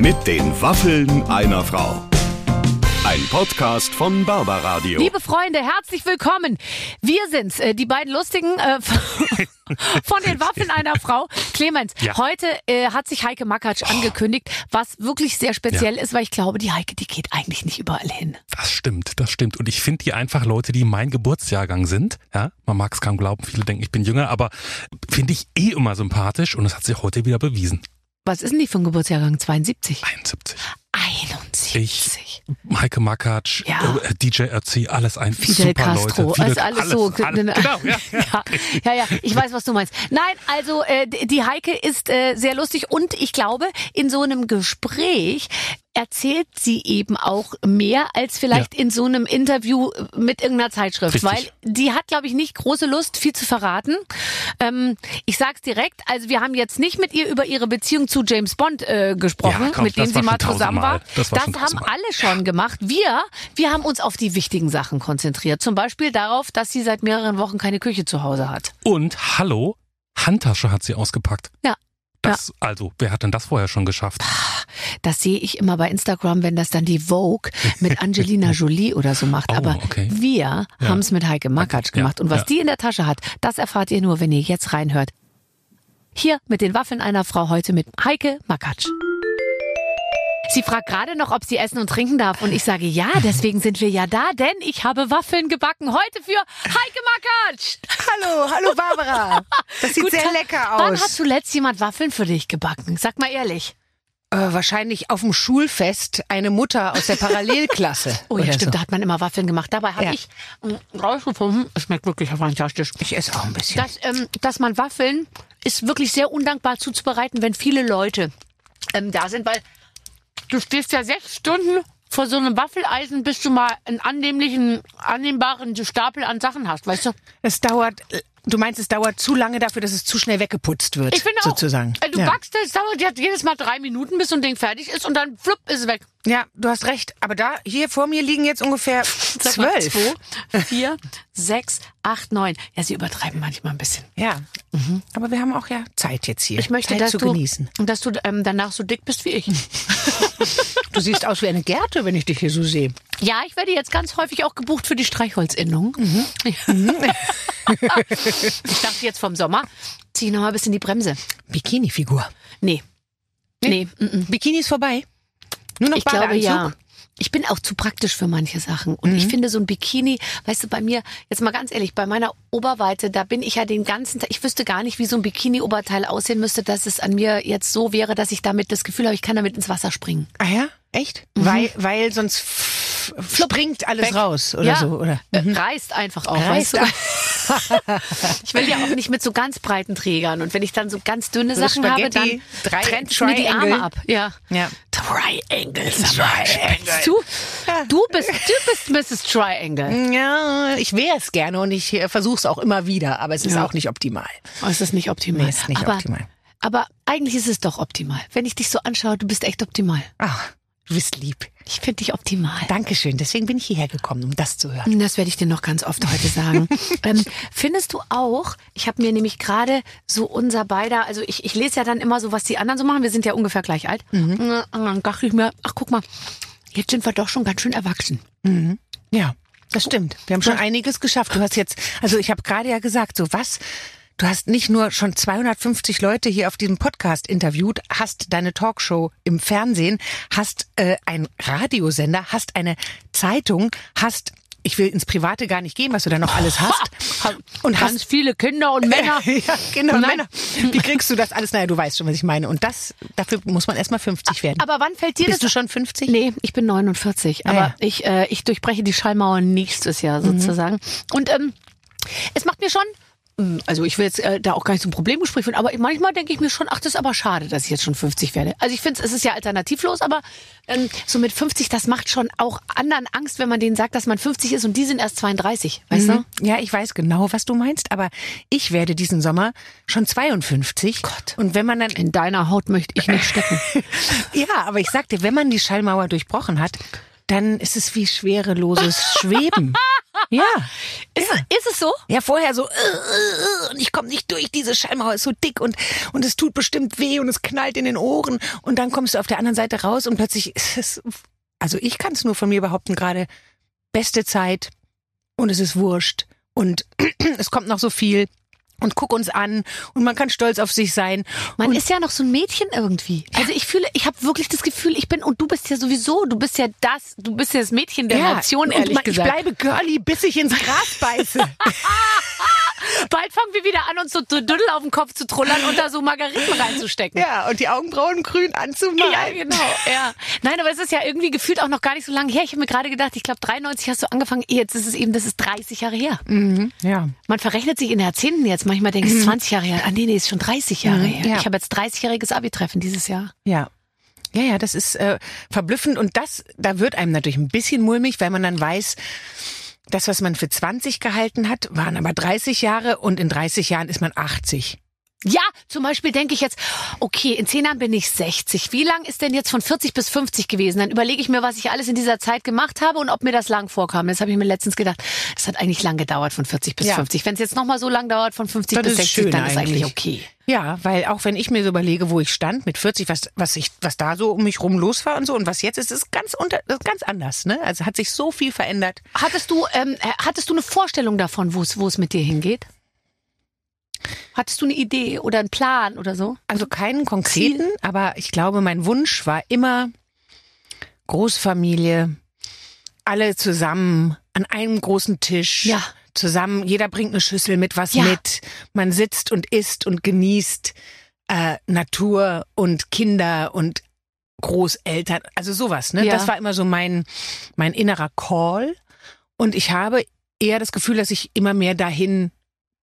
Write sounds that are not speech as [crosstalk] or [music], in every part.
Mit den Waffeln einer Frau. Ein Podcast von Barbaradio. Liebe Freunde, herzlich willkommen. Wir sind's, äh, die beiden lustigen äh, [laughs] von den Waffeln einer Frau. Clemens, Ja. heute äh, hat sich Heike Makatsch angekündigt, was wirklich sehr speziell ist, weil ich glaube, die Heike, die geht eigentlich nicht überall hin. Das stimmt, das stimmt. Und ich finde die einfach Leute, die mein Geburtsjahrgang sind. Ja, man mag es kaum glauben, viele denken, ich bin jünger, aber finde ich eh immer sympathisch und das hat sich heute wieder bewiesen. Was ist denn die für ein Geburtsjahrgang? 72? 71. 71. Ich, Heike Makatsch, Ja. äh, DJ Ötzi, alles ein Fidel super Castro, Leute. also alles, so. alles, genau, ja, [laughs] ja. ja, ja, ja, ich weiß, was du meinst. Nein, also äh, die Heike ist äh, sehr lustig und ich glaube, in so einem Gespräch erzählt sie eben auch mehr als vielleicht in so einem Interview mit irgendeiner Zeitschrift, Richtig. weil die hat, glaube ich, nicht große Lust, viel zu verraten. Ähm, ich sag's direkt, also wir haben jetzt nicht mit ihr über ihre Beziehung zu James Bond äh, gesprochen, Ja, komm, mit dem das sie mal zusammen war. Das war schon haben tausendmal. alle schon gemacht. Wir, wir haben uns auf die wichtigen Sachen konzentriert. Zum Beispiel darauf, dass sie seit mehreren Wochen keine Küche zu Hause hat. Und hallo, Handtasche hat sie ausgepackt. Ja. Das, Also, wer hat denn das vorher schon geschafft? Das sehe ich immer bei Instagram, wenn das dann die Vogue mit Angelina [laughs] Jolie oder so macht. Oh, Aber okay. wir Ja. haben es mit Heike Makatsch Ja, gemacht. Und was ja. die in der Tasche hat, das erfahrt ihr nur, wenn ihr jetzt reinhört. Hier mit den Waffeln einer Frau heute mit Heike Makatsch. Sie fragt gerade noch, ob sie essen und trinken darf. Und ich sage ja, deswegen sind wir ja da, denn ich habe Waffeln gebacken heute für Heike Makatsch. Hallo, hallo Barbara. Das sieht Guten sehr lecker Wann hat aus. zuletzt jemand Waffeln für dich gebacken? Sag mal ehrlich. Äh, wahrscheinlich auf dem Schulfest eine Mutter aus der Parallelklasse. [laughs] Oh ja, stimmt, so. da hat man immer Waffeln gemacht. Dabei habe Ja. ich mm, rausgefunden, es schmeckt wirklich fantastisch, Ich esse auch ein bisschen. dass, ähm, dass man Waffeln ist wirklich sehr undankbar zuzubereiten, wenn viele Leute ähm, da sind, weil du stehst ja sechs Stunden vor so einem Waffeleisen, bis du mal einen annehmlichen, annehmbaren Stapel an Sachen hast, weißt du? Es dauert, du meinst, es dauert zu lange dafür, dass es zu schnell weggeputzt wird. Ich finde auch, sozusagen. äh, du ja. backst es, dauert jedes Mal drei Minuten, bis so ein Ding fertig ist und dann flupp ist es weg. Ja, du hast recht. Aber da, hier vor mir liegen jetzt ungefähr [laughs] zwölf. Zwei, vier, sechs, acht, neun. Ja, sie übertreiben manchmal ein bisschen. Ja. Aber wir haben auch ja Zeit jetzt hier. Ich möchte, Zeit dass zu du, genießen. dass du ähm, danach so dick bist wie ich. [laughs] Du siehst aus wie eine Gerte, wenn ich dich hier so sehe. Ja, ich werde jetzt ganz häufig auch gebucht für die Streichholzinnung. [laughs] ich dachte jetzt vom Sommer, zieh ich noch mal ein bisschen die Bremse. Bikini-Figur. Nee. Nee, mm, mm. Bikini ist vorbei. Nur noch ich glaube ja. Ich bin auch zu praktisch für manche Sachen. Und ich finde so ein Bikini, weißt du, bei mir, jetzt mal ganz ehrlich, bei meiner Oberweite, da bin ich ja den ganzen Tag, ich wüsste gar nicht, wie so ein Bikini-Oberteil aussehen müsste, dass es an mir jetzt so wäre, dass ich damit das Gefühl habe, ich kann damit ins Wasser springen. Ah ja? Echt? Weil, weil sonst f- springt alles Weg. raus oder ja, so, oder? äh, reißt einfach auch. Reißt weißt du? [laughs] [laughs] ich will ja auch nicht mit so ganz breiten Trägern. Und wenn ich dann so ganz dünne So Sachen habe, dann drei- trennt es mir die Triangle. Arme ab. Ja. Ja. Triangle. spinnst Du, du bist, du bist Mrs. Triangle. Ja, ich wäre es gerne und ich versuche es auch immer wieder, aber es ist Ja. auch nicht optimal. Oh, es ist nicht optimal. Nee, ist nicht aber, optimal. Aber eigentlich ist es doch optimal. Wenn ich dich so anschaue, du bist echt optimal. Ach, du bist lieb. Ich finde dich optimal. Dankeschön. Deswegen bin ich hierher gekommen, um das zu hören. Das werde ich dir noch ganz oft heute sagen. [laughs] ähm, findest du auch, ich habe mir nämlich gerade so unser beider, also ich, ich lese ja dann immer so, was die anderen so machen, wir sind ja ungefähr gleich alt. Und dann dachte ich mir, ach guck mal, jetzt sind wir doch schon ganz schön erwachsen. Ja, das stimmt. Wir haben schon einiges geschafft. Du hast jetzt, also ich habe gerade ja gesagt, so was. Du hast nicht nur schon 250 Leute hier auf diesem Podcast interviewt, hast deine Talkshow im Fernsehen, hast äh, einen Radiosender, hast eine Zeitung, hast ich will ins Private gar nicht gehen, was du da noch alles hast. [laughs] Und Ganz hast viele Kinder und Männer. [laughs] ja, genau, Nein. Männer. Wie kriegst du das alles? Naja, du weißt schon, was ich meine. Und das, dafür muss man erstmal 50 werden. Aber wann fällt dir Bist du das? schon 50? Nee, ich bin 49, aber Ah, ja. Mhm. ich, äh, ich durchbreche die Schallmauer nächstes Jahr sozusagen. Und ähm, es macht mir schon, also ich will jetzt äh, da auch gar nicht zum Problemgespräch führen, aber manchmal denke ich mir schon, ach, das ist aber schade, dass ich jetzt schon 50 werde. Also ich finde, es ist ja alternativlos, aber ähm, so mit 50, das macht schon auch anderen Angst, wenn man denen sagt, dass man 50 ist und die sind erst 32, weißt Mhm. Ja, ich weiß genau, was du meinst, aber ich werde diesen Sommer schon 52. Gott. Und wenn man dann, du? In deiner Haut möchte ich nicht stecken. [laughs] ja, aber ich sagte, wenn man die Schallmauer durchbrochen hat, dann ist es wie schwereloses Schweben. [laughs] Ja. [laughs] Ist, ist es so? Ja, vorher so, äh, äh, und ich komme nicht durch, diese Schallmauer ist so dick und, und es tut bestimmt weh und es knallt in den Ohren. Und dann kommst du auf der anderen Seite raus und plötzlich ist es, also ich kann es nur von mir behaupten gerade, beste Zeit und es ist wurscht und [clears throat] es kommt noch so viel und guck uns an und man kann stolz auf sich sein. Man ist ja noch so ein Mädchen irgendwie. Also ich fühle, ich habe wirklich das Gefühl, ich bin und du bist ja sowieso, du bist ja das, du bist ja das Mädchen der Nation, und ehrlich man, gesagt. ich bleibe girly, bis ich ins Gras beiße. [laughs] Bald fangen wir wieder an, uns so Düdel auf den Kopf zu trullern und da so Margariten reinzustecken. ja, und die Augenbrauen grün anzumalen. Ja, genau. Ja. Nein, aber es ist ja irgendwie gefühlt auch noch gar nicht so lange her. Ich habe mir gerade gedacht, ich glaube 93 hast du angefangen. Jetzt ist es eben, das ist 30 Jahre her. Mhm, ja. Man verrechnet sich in den Jahrzehnten jetzt. Manchmal denke ich, es ist 20 Jahre her. Ah nee, nee, ist schon 30 Jahre Mhm, her. ja. Ich habe jetzt 30-jähriges Abi-Treffen dieses Jahr. Ja. Ja, ja, das ist äh, verblüffend und das, da wird einem natürlich ein bisschen mulmig, weil man dann weiß, das, was man für 20 gehalten hat, waren aber 30 Jahre und in 30 Jahren ist man 80. Ja, zum Beispiel denke ich jetzt, okay, in zehn Jahren bin ich 60. Wie lang ist denn jetzt von 40 bis 50 gewesen? Dann überlege ich mir, was ich alles in dieser Zeit gemacht habe und ob mir das lang vorkam. Das habe ich mir letztens gedacht. Das hat eigentlich lang gedauert von 40 bis Ja. 50. Wenn es jetzt nochmal so lang dauert von 50 Das bis ist 60, schön dann ist eigentlich eigentlich. okay. Ja, weil auch wenn ich mir so überlege, wo ich stand mit 40, was, was ich, was da so um mich rum los war und so und was jetzt ist, ist ganz unter, ist ganz anders, ne? Also hat sich so viel verändert. Hattest du, ähm, äh, hattest du eine Vorstellung davon, wo es, wo es mit dir hingeht? Hattest du eine Idee oder einen Plan oder so? Also keinen konkreten, aber ich glaube, mein Wunsch war immer Großfamilie, alle zusammen an einem großen Tisch. Ja. Zusammen, jeder bringt eine Schüssel mit was Ja. mit. Man sitzt und isst und genießt äh, Natur und Kinder und Großeltern, also sowas, ne? Ja. Das war immer so mein, mein innerer Call. Und ich habe eher das Gefühl, dass ich immer mehr dahin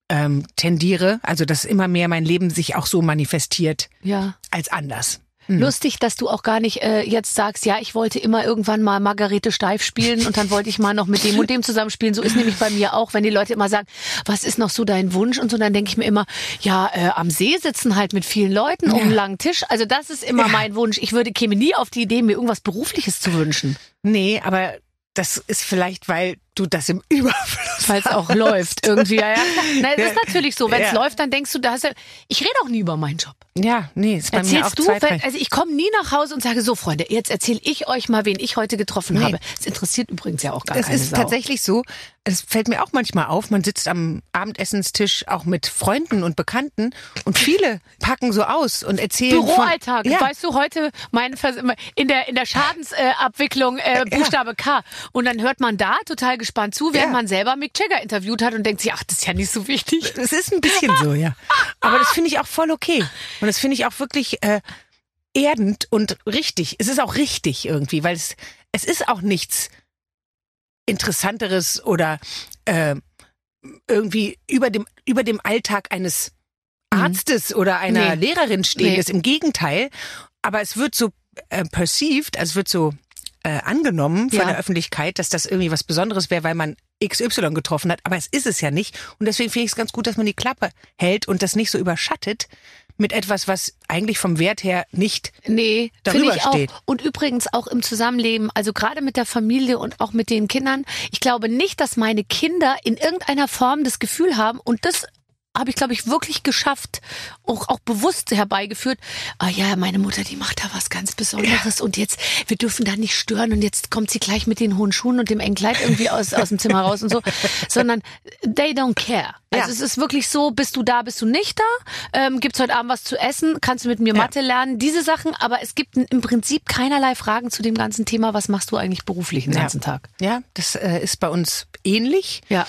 ähm, tendiere, also dass immer mehr mein Leben sich auch so manifestiert Ja. als anders. Lustig, dass du auch gar nicht äh, jetzt sagst, ja, ich wollte immer irgendwann mal Margarete Steif spielen und dann wollte ich mal noch mit dem und dem zusammenspielen. So ist nämlich bei mir auch, wenn die Leute immer sagen, was ist noch so dein Wunsch und so, dann denke ich mir immer, ja, äh, am See sitzen halt mit vielen Leuten um einen langen Tisch. Also das ist immer Ja. mein Wunsch. Ich würde käme nie auf die Idee, mir irgendwas Berufliches zu wünschen, Nee, aber das ist vielleicht, weil du das im [laughs] Überfluss weil es auch läuft irgendwie. Ja, ja. Na, es ist natürlich so, wenn es Ja. läuft, dann denkst du, da hast du, ich rede auch nie über meinen Job. Ja, nee, ist bei mir auch Erzählst du, wenn, also ich komme nie nach Hause und sage, so Freunde, jetzt erzähle ich euch mal, wen ich heute getroffen Nee. habe. Es interessiert übrigens ja auch gar Es keine ist Sau. tatsächlich so, es fällt mir auch manchmal auf, man sitzt am Abendessenstisch auch mit Freunden und Bekannten und viele packen so aus und erzählen Büroalltag, von, ja, weißt du, heute mein Vers in der in der Schadensabwicklung äh, Buchstabe K und dann hört man da total gespannt zu, während Ja. man selber Mick Jagger interviewt hat und denkt sich, ach, das ist ja nicht so wichtig. Es ist ein bisschen so, ja. Aber das finde ich auch voll okay. Und das finde ich auch wirklich äh, erdend und richtig. Es ist auch richtig irgendwie, weil es, es ist auch nichts Interessanteres oder äh, irgendwie über dem, über dem Alltag eines Arztes oder einer Nee. Lehrerin stehendes. Nee. Im Gegenteil. Aber es wird so äh, perceived, also es wird so äh, angenommen von Ja. der Öffentlichkeit, dass das irgendwie was Besonderes wäre, weil man XY getroffen hat. Aber es ist es ja nicht. Und deswegen finde ich es ganz gut, dass man die Klappe hält und das nicht so überschattet mit etwas, was eigentlich vom Wert her nicht Nee, Darüber ich auch. steht. Und übrigens auch im Zusammenleben, also gerade mit der Familie und auch mit den Kindern. Ich glaube nicht, dass meine Kinder in irgendeiner Form das Gefühl haben und das habe ich, glaube ich, wirklich geschafft, auch, auch bewusst herbeigeführt. Ah ja, meine Mutter, die macht da was ganz Besonderes und jetzt, wir dürfen da nicht stören und jetzt kommt sie gleich mit den hohen Schuhen und dem engen Kleid irgendwie aus, aus dem Zimmer raus und so. [laughs] Sondern they don't care. Also Ja. es ist wirklich so, bist du da, bist du nicht da? Ähm, gibt's heute Abend was zu essen? Kannst du mit mir Ja. Mathe lernen? Diese Sachen, aber es gibt im Prinzip keinerlei Fragen zu dem ganzen Thema, was machst du eigentlich beruflich den Ja. ganzen Tag? Ja, das äh, ist bei uns ähnlich. Ja.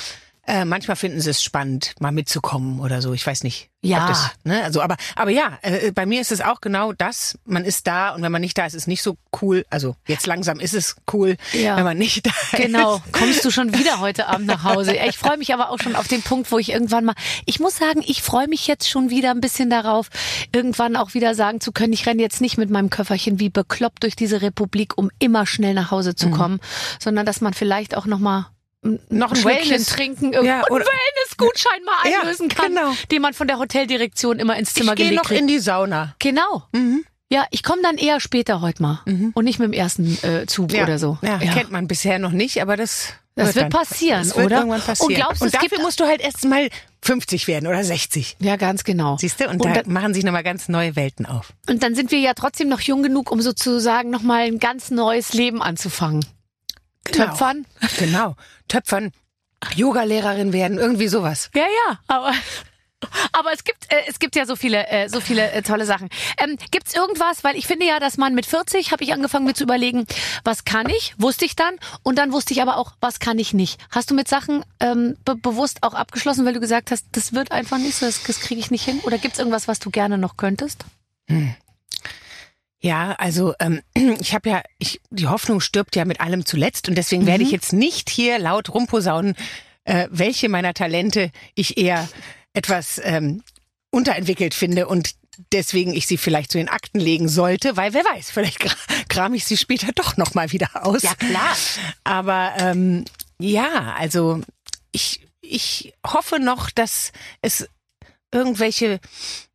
Äh, manchmal finden sie es spannend, mal mitzukommen oder so. Ich weiß nicht. Ja. Das, ne? Also, aber, aber ja, äh, bei mir ist es auch genau das. Man ist da und wenn man nicht da ist, ist es nicht so cool. Also jetzt langsam ist es cool, Ja. wenn man nicht da Genau, ist. kommst du schon wieder heute Abend nach Hause. Ich freue mich aber auch schon auf den Punkt, wo ich irgendwann mal, ich muss sagen, ich freue mich jetzt schon wieder ein bisschen darauf, irgendwann auch wieder sagen zu können, ich renne jetzt nicht mit meinem Köfferchen wie bekloppt durch diese Republik, um immer schnell nach Hause Mhm. zu kommen, sondern dass man vielleicht auch noch mal Noch ein Wellness- trinken, Ja, ja, und oder- Wellnessgutschein mal Ja, einlösen kann, genau. den man von der Hoteldirektion immer ins Zimmer Ich gehe gelegt noch kriegt. in die Sauna. Genau. Mhm. Ja, ich komme dann eher später heute mal und nicht mit dem ersten äh, Zug Ja. oder so. Ja, kennt man bisher noch nicht, aber das Das wird dann. passieren, das wird oder? irgendwann passieren. Und glaubst du, es dafür musst du halt erst mal 50 werden oder 60. Ja, ganz genau. Siehst du? Und, Und da dann- machen sich nochmal ganz neue Welten auf. Und dann sind wir ja trotzdem noch jung genug, um sozusagen nochmal ein ganz neues Leben anzufangen. Töpfern? Genau. Töpfern, Yogalehrerin werden, irgendwie sowas. Ja, ja, aber. Aber es gibt äh, es gibt ja so viele äh, so viele äh, tolle Sachen. Ähm, gibt's irgendwas, weil ich finde ja, dass man mit 40 habe ich angefangen mir zu überlegen, was kann ich, wusste ich dann und dann wusste ich aber auch, was kann ich nicht. Hast du mit Sachen ähm, be bewusst auch abgeschlossen, weil du gesagt hast, das wird einfach nicht so, das, das kriege ich nicht hin oder gibt's irgendwas, was du gerne noch könntest? Ja, also ähm, [clears throat] ich habe ja, ich, die Hoffnung stirbt ja mit allem zuletzt und deswegen werde ich jetzt nicht hier laut rumposaunen, äh, welche meiner Talente ich eher etwas ähm, unterentwickelt finde und deswegen ich sie vielleicht zu den Akten legen sollte, weil wer weiß, vielleicht kram ich sie später doch noch mal wieder aus. Ja, klar. Aber ähm, ja, also ich ich hoffe noch, dass es irgendwelche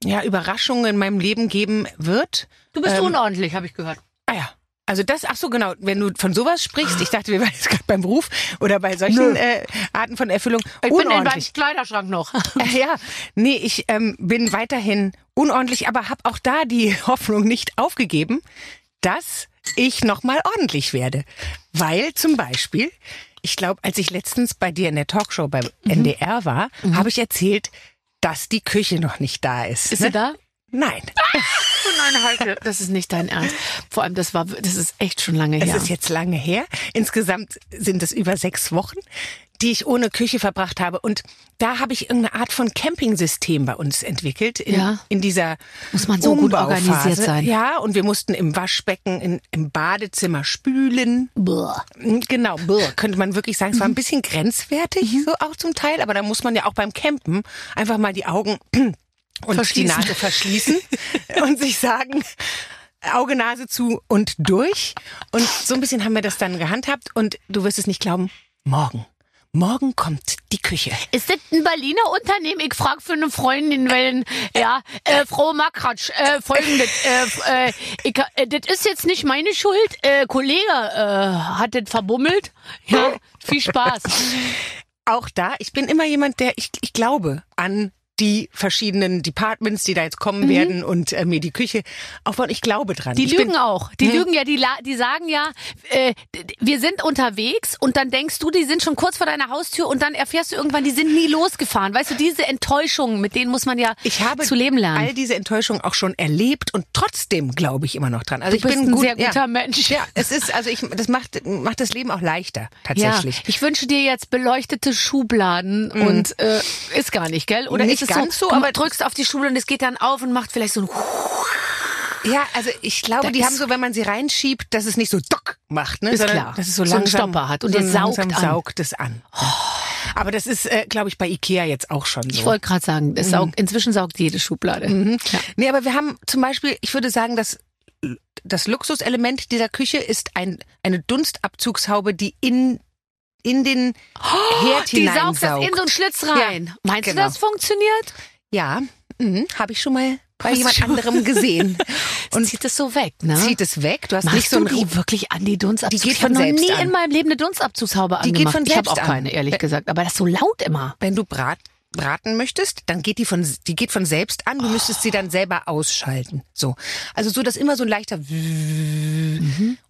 ja Überraschungen in meinem Leben geben wird. Du bist Ähm, unordentlich, habe ich gehört. Ah ja. Also das, ach so genau, wenn du von sowas sprichst, ich dachte, wir waren jetzt gerade beim Beruf oder bei solchen äh, Arten von Erfüllung Ich bin in meinem. Kleiderschrank noch. [laughs] Äh, ja, nee, ich ähm, bin weiterhin unordentlich, aber habe auch da die [laughs] Hoffnung nicht aufgegeben, dass ich noch mal ordentlich werde, weil zum Beispiel, ich glaube, als ich letztens bei dir in der Talkshow beim Mhm. NDR war, habe ich erzählt, dass die Küche noch nicht da ist. Ist ne? sie da? Nein. Oh nein, Heike, das ist nicht dein Ernst. Vor allem, das war, das ist echt schon lange Es her. ist jetzt lange her. Insgesamt sind es über sechs Wochen, die ich ohne Küche verbracht habe. Und da habe ich irgendeine Art von Campingsystem bei uns entwickelt. In, Ja. in dieser Muss man so gut organisiert sein. Ja, und wir mussten im Waschbecken, in, im Badezimmer spülen. Blah. Genau, brr, könnte man wirklich sagen. Es Mhm. war ein bisschen grenzwertig, so auch zum Teil. Aber da muss man ja auch beim Campen einfach mal die Augen [clears throat] und Verschließen. die Nase verschließen [laughs] und sich sagen, Auge, Nase zu und durch. Und so ein bisschen haben wir das dann gehandhabt. Und du wirst es nicht glauben, morgen. Morgen kommt die Küche. Ist das ein Berliner Unternehmen? Ich frage für eine Freundin, weil, ja, äh, Frau Makratsch, äh, folgendes, äh, äh, ich, äh, das ist jetzt nicht meine Schuld, äh, Kollege äh, hat das verbummelt. Ja, viel Spaß. [laughs] Auch da, ich bin immer jemand, der, ich, ich glaube an die verschiedenen Departments, die da jetzt kommen werden und äh, mir die Küche aufbauen. Ich glaube dran. Mhm. Die ich lügen bin, auch. Die Hm? lügen ja, die, die sagen ja, äh, wir sind unterwegs und dann denkst du, die sind schon kurz vor deiner Haustür und dann erfährst du irgendwann, die sind nie losgefahren. Weißt du, diese Enttäuschungen, mit denen muss man ja Ich habe zu leben lernen. all diese Enttäuschungen auch schon erlebt und trotzdem glaube ich immer noch dran. Also Du ich bist bin ein gut, sehr guter ja. Mensch. Ja, es ist also ich das macht macht das Leben auch leichter Ja, tatsächlich. ich wünsche dir jetzt beleuchtete Schubladen und äh, ist gar nicht, gell? Oder Nicht ist es ganz so, du aber- drückst auf die Schublade und es geht dann auf und macht vielleicht so ein Ja, also ich glaube, Da die haben so, wenn man sie reinschiebt, dass es nicht so dock macht, ne, Ist sondern klar. dass es so So einen Stopper hat und so der saugt an. saugt es an. Aber das ist, äh, glaube ich, bei Ikea jetzt auch schon so. Ich wollte gerade sagen, Mhm. es saugt, inzwischen saugt jede Schublade. Ja. Nee, aber wir haben zum Beispiel, ich würde sagen, dass das Luxuselement dieser Küche ist ein, eine Dunstabzugshaube, die in, in den Herd Die saugt das hineinsaugt. in so einen Schlitz rein. Ja, Meinst genau. du, das funktioniert? Ja, mhm, habe ich schon mal bei Hast jemand anderem gesehen. [laughs] Und zieht es so weg, ne? Zieht es weg. Du hast Machst nicht so du die wirklich an die Dunstabzugshaube? Die geht ich habe von noch selbst nie an. in meinem Leben eine Dunstabzugshaube Die geht von ich habe selbst auch an. keine, ehrlich Wenn- gesagt. Aber das ist so laut immer. Wenn du brat, braten möchtest, dann geht die von, die geht von selbst an. Du müsstest sie dann selber ausschalten. So. Also so, dass immer so ein leichter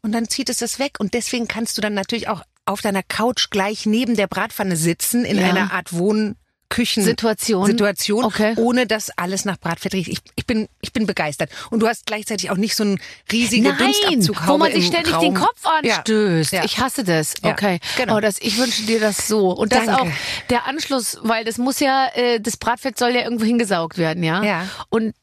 und dann zieht es das weg. Und deswegen kannst du dann natürlich auch auf deiner Couch gleich neben der Bratpfanne sitzen in Ja. einer Art Wohnküchen Situation. Situation, Okay. ohne dass alles nach Bratfett riecht. Ich, ich bin, ich bin begeistert. Und du hast gleichzeitig auch nicht so einen riesigen Nein, Dunstabzughaube wo man sich ständig Raum. den Kopf Ja. anstößt. Ja. Ich hasse das. Ja, Okay. genau. Oh, das, ich wünsche dir das so. Und das Danke. auch der Anschluss, weil das muss ja, äh, das Bratfett soll ja irgendwo hingesaugt werden, ja? Ja. Und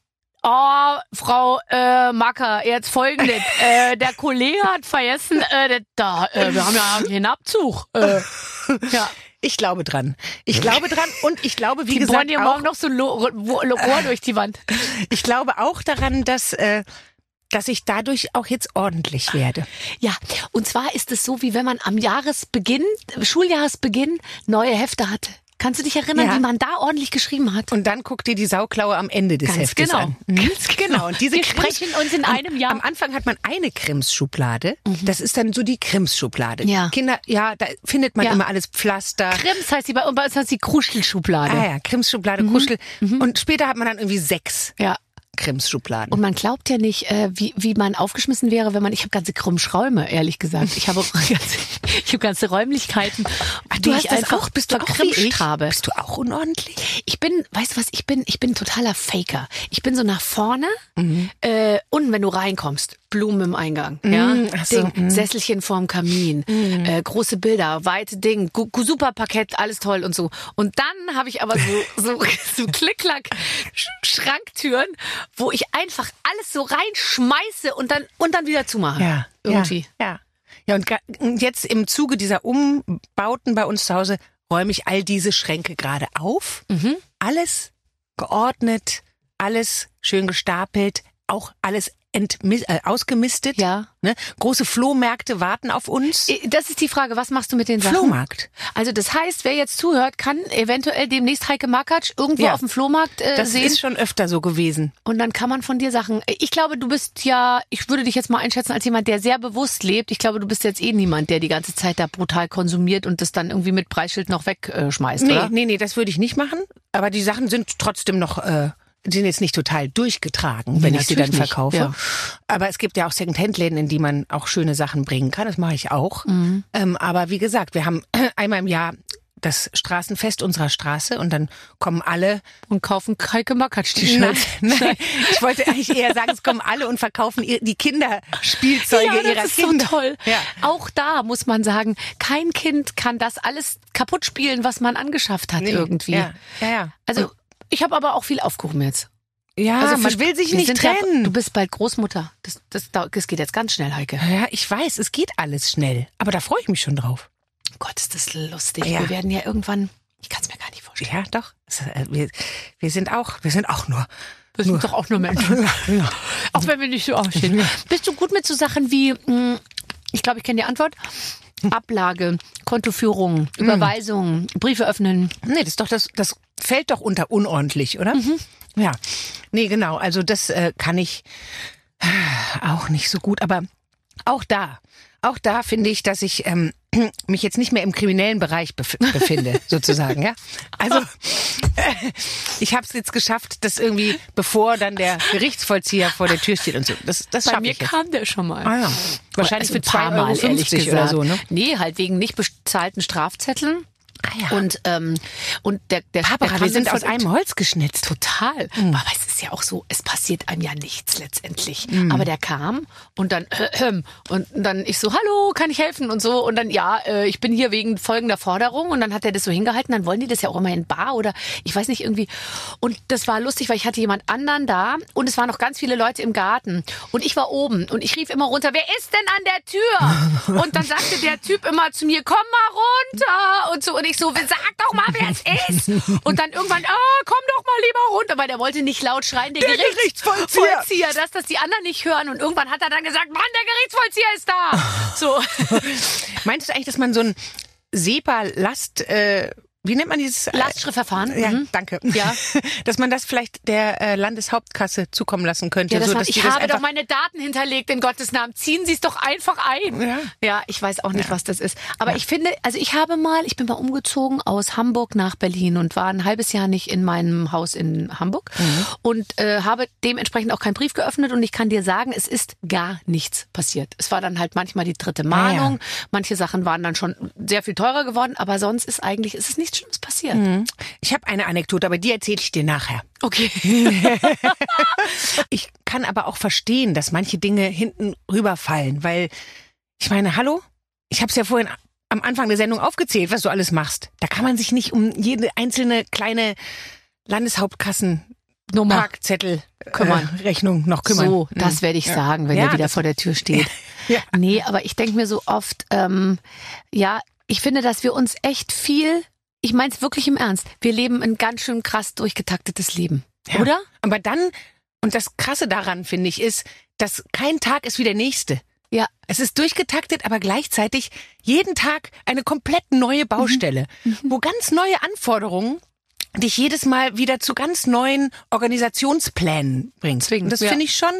Oh, Frau äh, Macker, jetzt folgendes. [laughs] äh, der Kollege hat vergessen, äh, das- da, äh, wir haben ja einen Abzug. Äh, [laughs] ja. Ich glaube dran. Ich glaube dran und ich glaube, wie Die gesagt, dir morgen noch so Lo Lo Rohr durch die Wand. [laughs] ich glaube auch daran, dass, äh, dass ich dadurch auch jetzt ordentlich werde. Ja, und zwar ist es so, wie wenn man am Jahresbeginn, Schuljahresbeginn neue Hefte hatte. Kannst du dich erinnern, Ja. wie man da ordentlich geschrieben hat? Und dann guckt dir die Sauklaue am Ende des Ganz Heftes genau. an. Mhm. Ganz genau. Und diese Wir Krims- sprechen uns in am, einem Jahr. Am Anfang hat man eine Krimsschublade. Das ist dann so die Krimsschublade. Mhm. Ja. Kinder, ja, da findet man Ja. immer alles Pflaster. Krims heißt die bei, uns heißt die Kruschelschublade. Ah ja, Krimsschublade, Kuschel. Und später hat man dann irgendwie sechs Ja. Krimsschubladen. Und man glaubt ja nicht, äh, wie, wie man aufgeschmissen wäre, wenn man. Ich habe ganze Krummschräume, ehrlich gesagt. Ich habe [laughs] ganze, ich habe ganze Räumlichkeiten, die ich einfach bist du auch wie ich? verkrimscht habe. Bist du auch unordentlich? Ich bin, weißt du was, ich bin, ich bin totaler Faker. Ich bin so nach vorne Mhm. äh, und wenn du reinkommst, Blumen im Eingang, ja, ach so, Ding, Sesselchen vorm Kamin, Mhm. äh, große Bilder, weite Ding, super Parkett, alles toll und so. Und dann habe ich aber so [laughs] so, so Klick-Klack Sch- Schranktüren, wo ich einfach alles so reinschmeiße und dann und dann wieder zumache. Ja, irgendwie. Ja, ja. ja und, jetzt im Zuge dieser Umbauten bei uns zu Hause räume ich all diese Schränke gerade auf. Mhm. Alles geordnet, alles schön gestapelt, auch alles äh, ausgemistet. Ja. Ne? Große Flohmärkte warten auf uns. Äh, Das ist die Frage, was machst du mit den Sachen? Flohmarkt. Also das heißt, wer jetzt zuhört, kann eventuell demnächst Heike Makatsch irgendwo Ja. auf dem Flohmarkt äh, Das sehen. ist schon öfter so gewesen. Und dann kann man von dir Sachen. Ich glaube, du bist ja, ich würde dich jetzt mal einschätzen als jemand, der sehr bewusst lebt. Ich glaube, du bist jetzt eh niemand, der die ganze Zeit da brutal konsumiert und das dann irgendwie mit Preisschild noch wegschmeißt, Nee, oder? nee, nee, das würde ich nicht machen. Aber die Sachen sind trotzdem noch, äh, die sind jetzt nicht total durchgetragen, wenn ich sie dann verkaufe. ja. Aber es gibt ja auch Secondhand-Läden, in die man auch schöne Sachen bringen kann. Das mache ich auch. Mhm. Ähm, aber wie gesagt, wir haben [clears throat] einmal im Jahr das Straßenfest unserer Straße und dann kommen alle. Und kaufen Heike Makatsch Nein, T-Shirts. nein, ich wollte eigentlich eher sagen, es kommen alle und verkaufen die Kinderspielzeuge Ja, ihrer das ist Kinder. so toll. Ja. Auch da muss man sagen, kein Kind kann das alles kaputt spielen, was man angeschafft hat Nee, irgendwie. Ja, ja, ja. Also ich habe aber auch viel aufgehoben jetzt. ja Also man will sich nicht sind ja- trennen. du bist bald Großmutter. Das, das, das geht jetzt ganz schnell, Heike. ja, ich weiß, es geht alles schnell. Aber da freue ich mich schon drauf. Gott, ist das lustig. Ja. Wir werden ja irgendwann, ich kann es mir gar nicht vorstellen. Ja, doch. Äh, Wir, wir sind auch, wir sind auch nur. Wir sind doch auch nur Menschen. [laughs] Auch wenn wir nicht so aussehen. Bist du gut mit so Sachen wie, mh, ich glaube, ich kenne die Antwort, Ablage, Kontoführung, Überweisung, Briefe öffnen. Nee, das ist doch das, das fällt doch unter unordentlich, oder? Ja. Nee, genau. Also das äh, kann ich äh, auch nicht so gut. Aber auch da, auch da finde ich, dass ich ähm, [clears throat] mich jetzt nicht mehr im kriminellen Bereich bef befinde, [laughs] sozusagen. Ja. Also [laughs] äh, ich habe es jetzt geschafft, dass irgendwie, bevor dann der Gerichtsvollzieher vor der Tür steht und so. Das, das Bei mir ich jetzt. kam der schon mal. Ah, ja. Wahrscheinlich Also für paar Mal, 2,50 ehrlich Euro gesagt. oder so, ne? Nee, halt wegen nicht bezahlten Strafzetteln. Ah, ja. Und, ähm, und der, der, der Barbara, kam wir sind aus von- einem Holz geschnitzt. Total. Hm. Aber es ist ja auch so, es passiert einem ja nichts letztendlich. Hm. Aber der kam und dann und dann ich so, hallo, kann ich helfen? Und so. Und dann ja, äh, ich bin hier wegen folgender Forderung. Und dann hat er das so hingehalten, dann wollen die das ja auch immer in Bar oder ich weiß nicht irgendwie. Und das war lustig, weil ich hatte jemand anderen da und es waren noch ganz viele Leute im Garten. Und ich war oben und ich rief immer runter, wer ist denn an der Tür? [laughs] Und dann sagte der Typ immer zu mir, komm mal runter. Und so. Und ich so, sag doch mal, wer es ist. Und dann irgendwann, ah, komm doch mal lieber runter, weil der wollte nicht laut schreien, der, Der Gerichtsvollzieher. Vollzieher, dass das die anderen nicht hören. Und irgendwann hat er dann gesagt, Mann, der Gerichtsvollzieher ist da. [laughs] So, Meinst du eigentlich, dass man so ein SEPA-Last, äh, wie nennt man dieses? äh, Lastschriftverfahren. Ja, Mhm. danke. Ja. [laughs] Dass man das vielleicht der äh, Landeshauptkasse zukommen lassen könnte. Ja, das so, dass ich habe doch meine Daten hinterlegt, in Gottes Namen. Ziehen Sie es doch einfach ein. Ja. ja ich weiß auch nicht, was das ist. Aber ich finde, also ich habe mal, ich bin mal umgezogen aus Hamburg nach Berlin und war ein halbes Jahr nicht in meinem Haus in Hamburg Mhm. und äh, habe dementsprechend auch keinen Brief geöffnet und ich kann dir sagen, es ist gar nichts passiert. Es war dann halt manchmal die dritte Mahnung. Manche Sachen waren dann schon sehr viel teurer geworden, aber sonst ist eigentlich, ist es nichts Schlimmes passiert. Ich habe eine Anekdote, aber die erzähle ich dir nachher. Okay. [laughs] Ich kann aber auch verstehen, dass manche Dinge hinten rüberfallen, weil ich meine, hallo, ich habe es ja vorhin am Anfang der Sendung aufgezählt, was du alles machst. Da kann man sich nicht um jede einzelne kleine Landeshauptkassen Nummer. Parkzettel Kümmern. Äh, Rechnung noch kümmern. So, das werde ich Ja. sagen, wenn Ja, er wieder vor der Tür steht. [laughs] Ja. Nee, aber ich denke mir so oft, ähm, ja, ich finde, dass wir uns echt viel, ich meine es wirklich im Ernst, wir leben ein ganz schön krass durchgetaktetes Leben. Ja. Oder? Aber dann, und das Krasse daran, finde ich, ist, dass kein Tag ist wie der nächste. Ja. Es ist durchgetaktet, aber gleichzeitig jeden Tag eine komplett neue Baustelle, wo ganz neue Anforderungen dich jedes Mal wieder zu ganz neuen Organisationsplänen bringt. Zwingen, Und das ja. finde ich schon,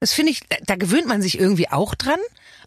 das finde ich, da gewöhnt man sich irgendwie auch dran,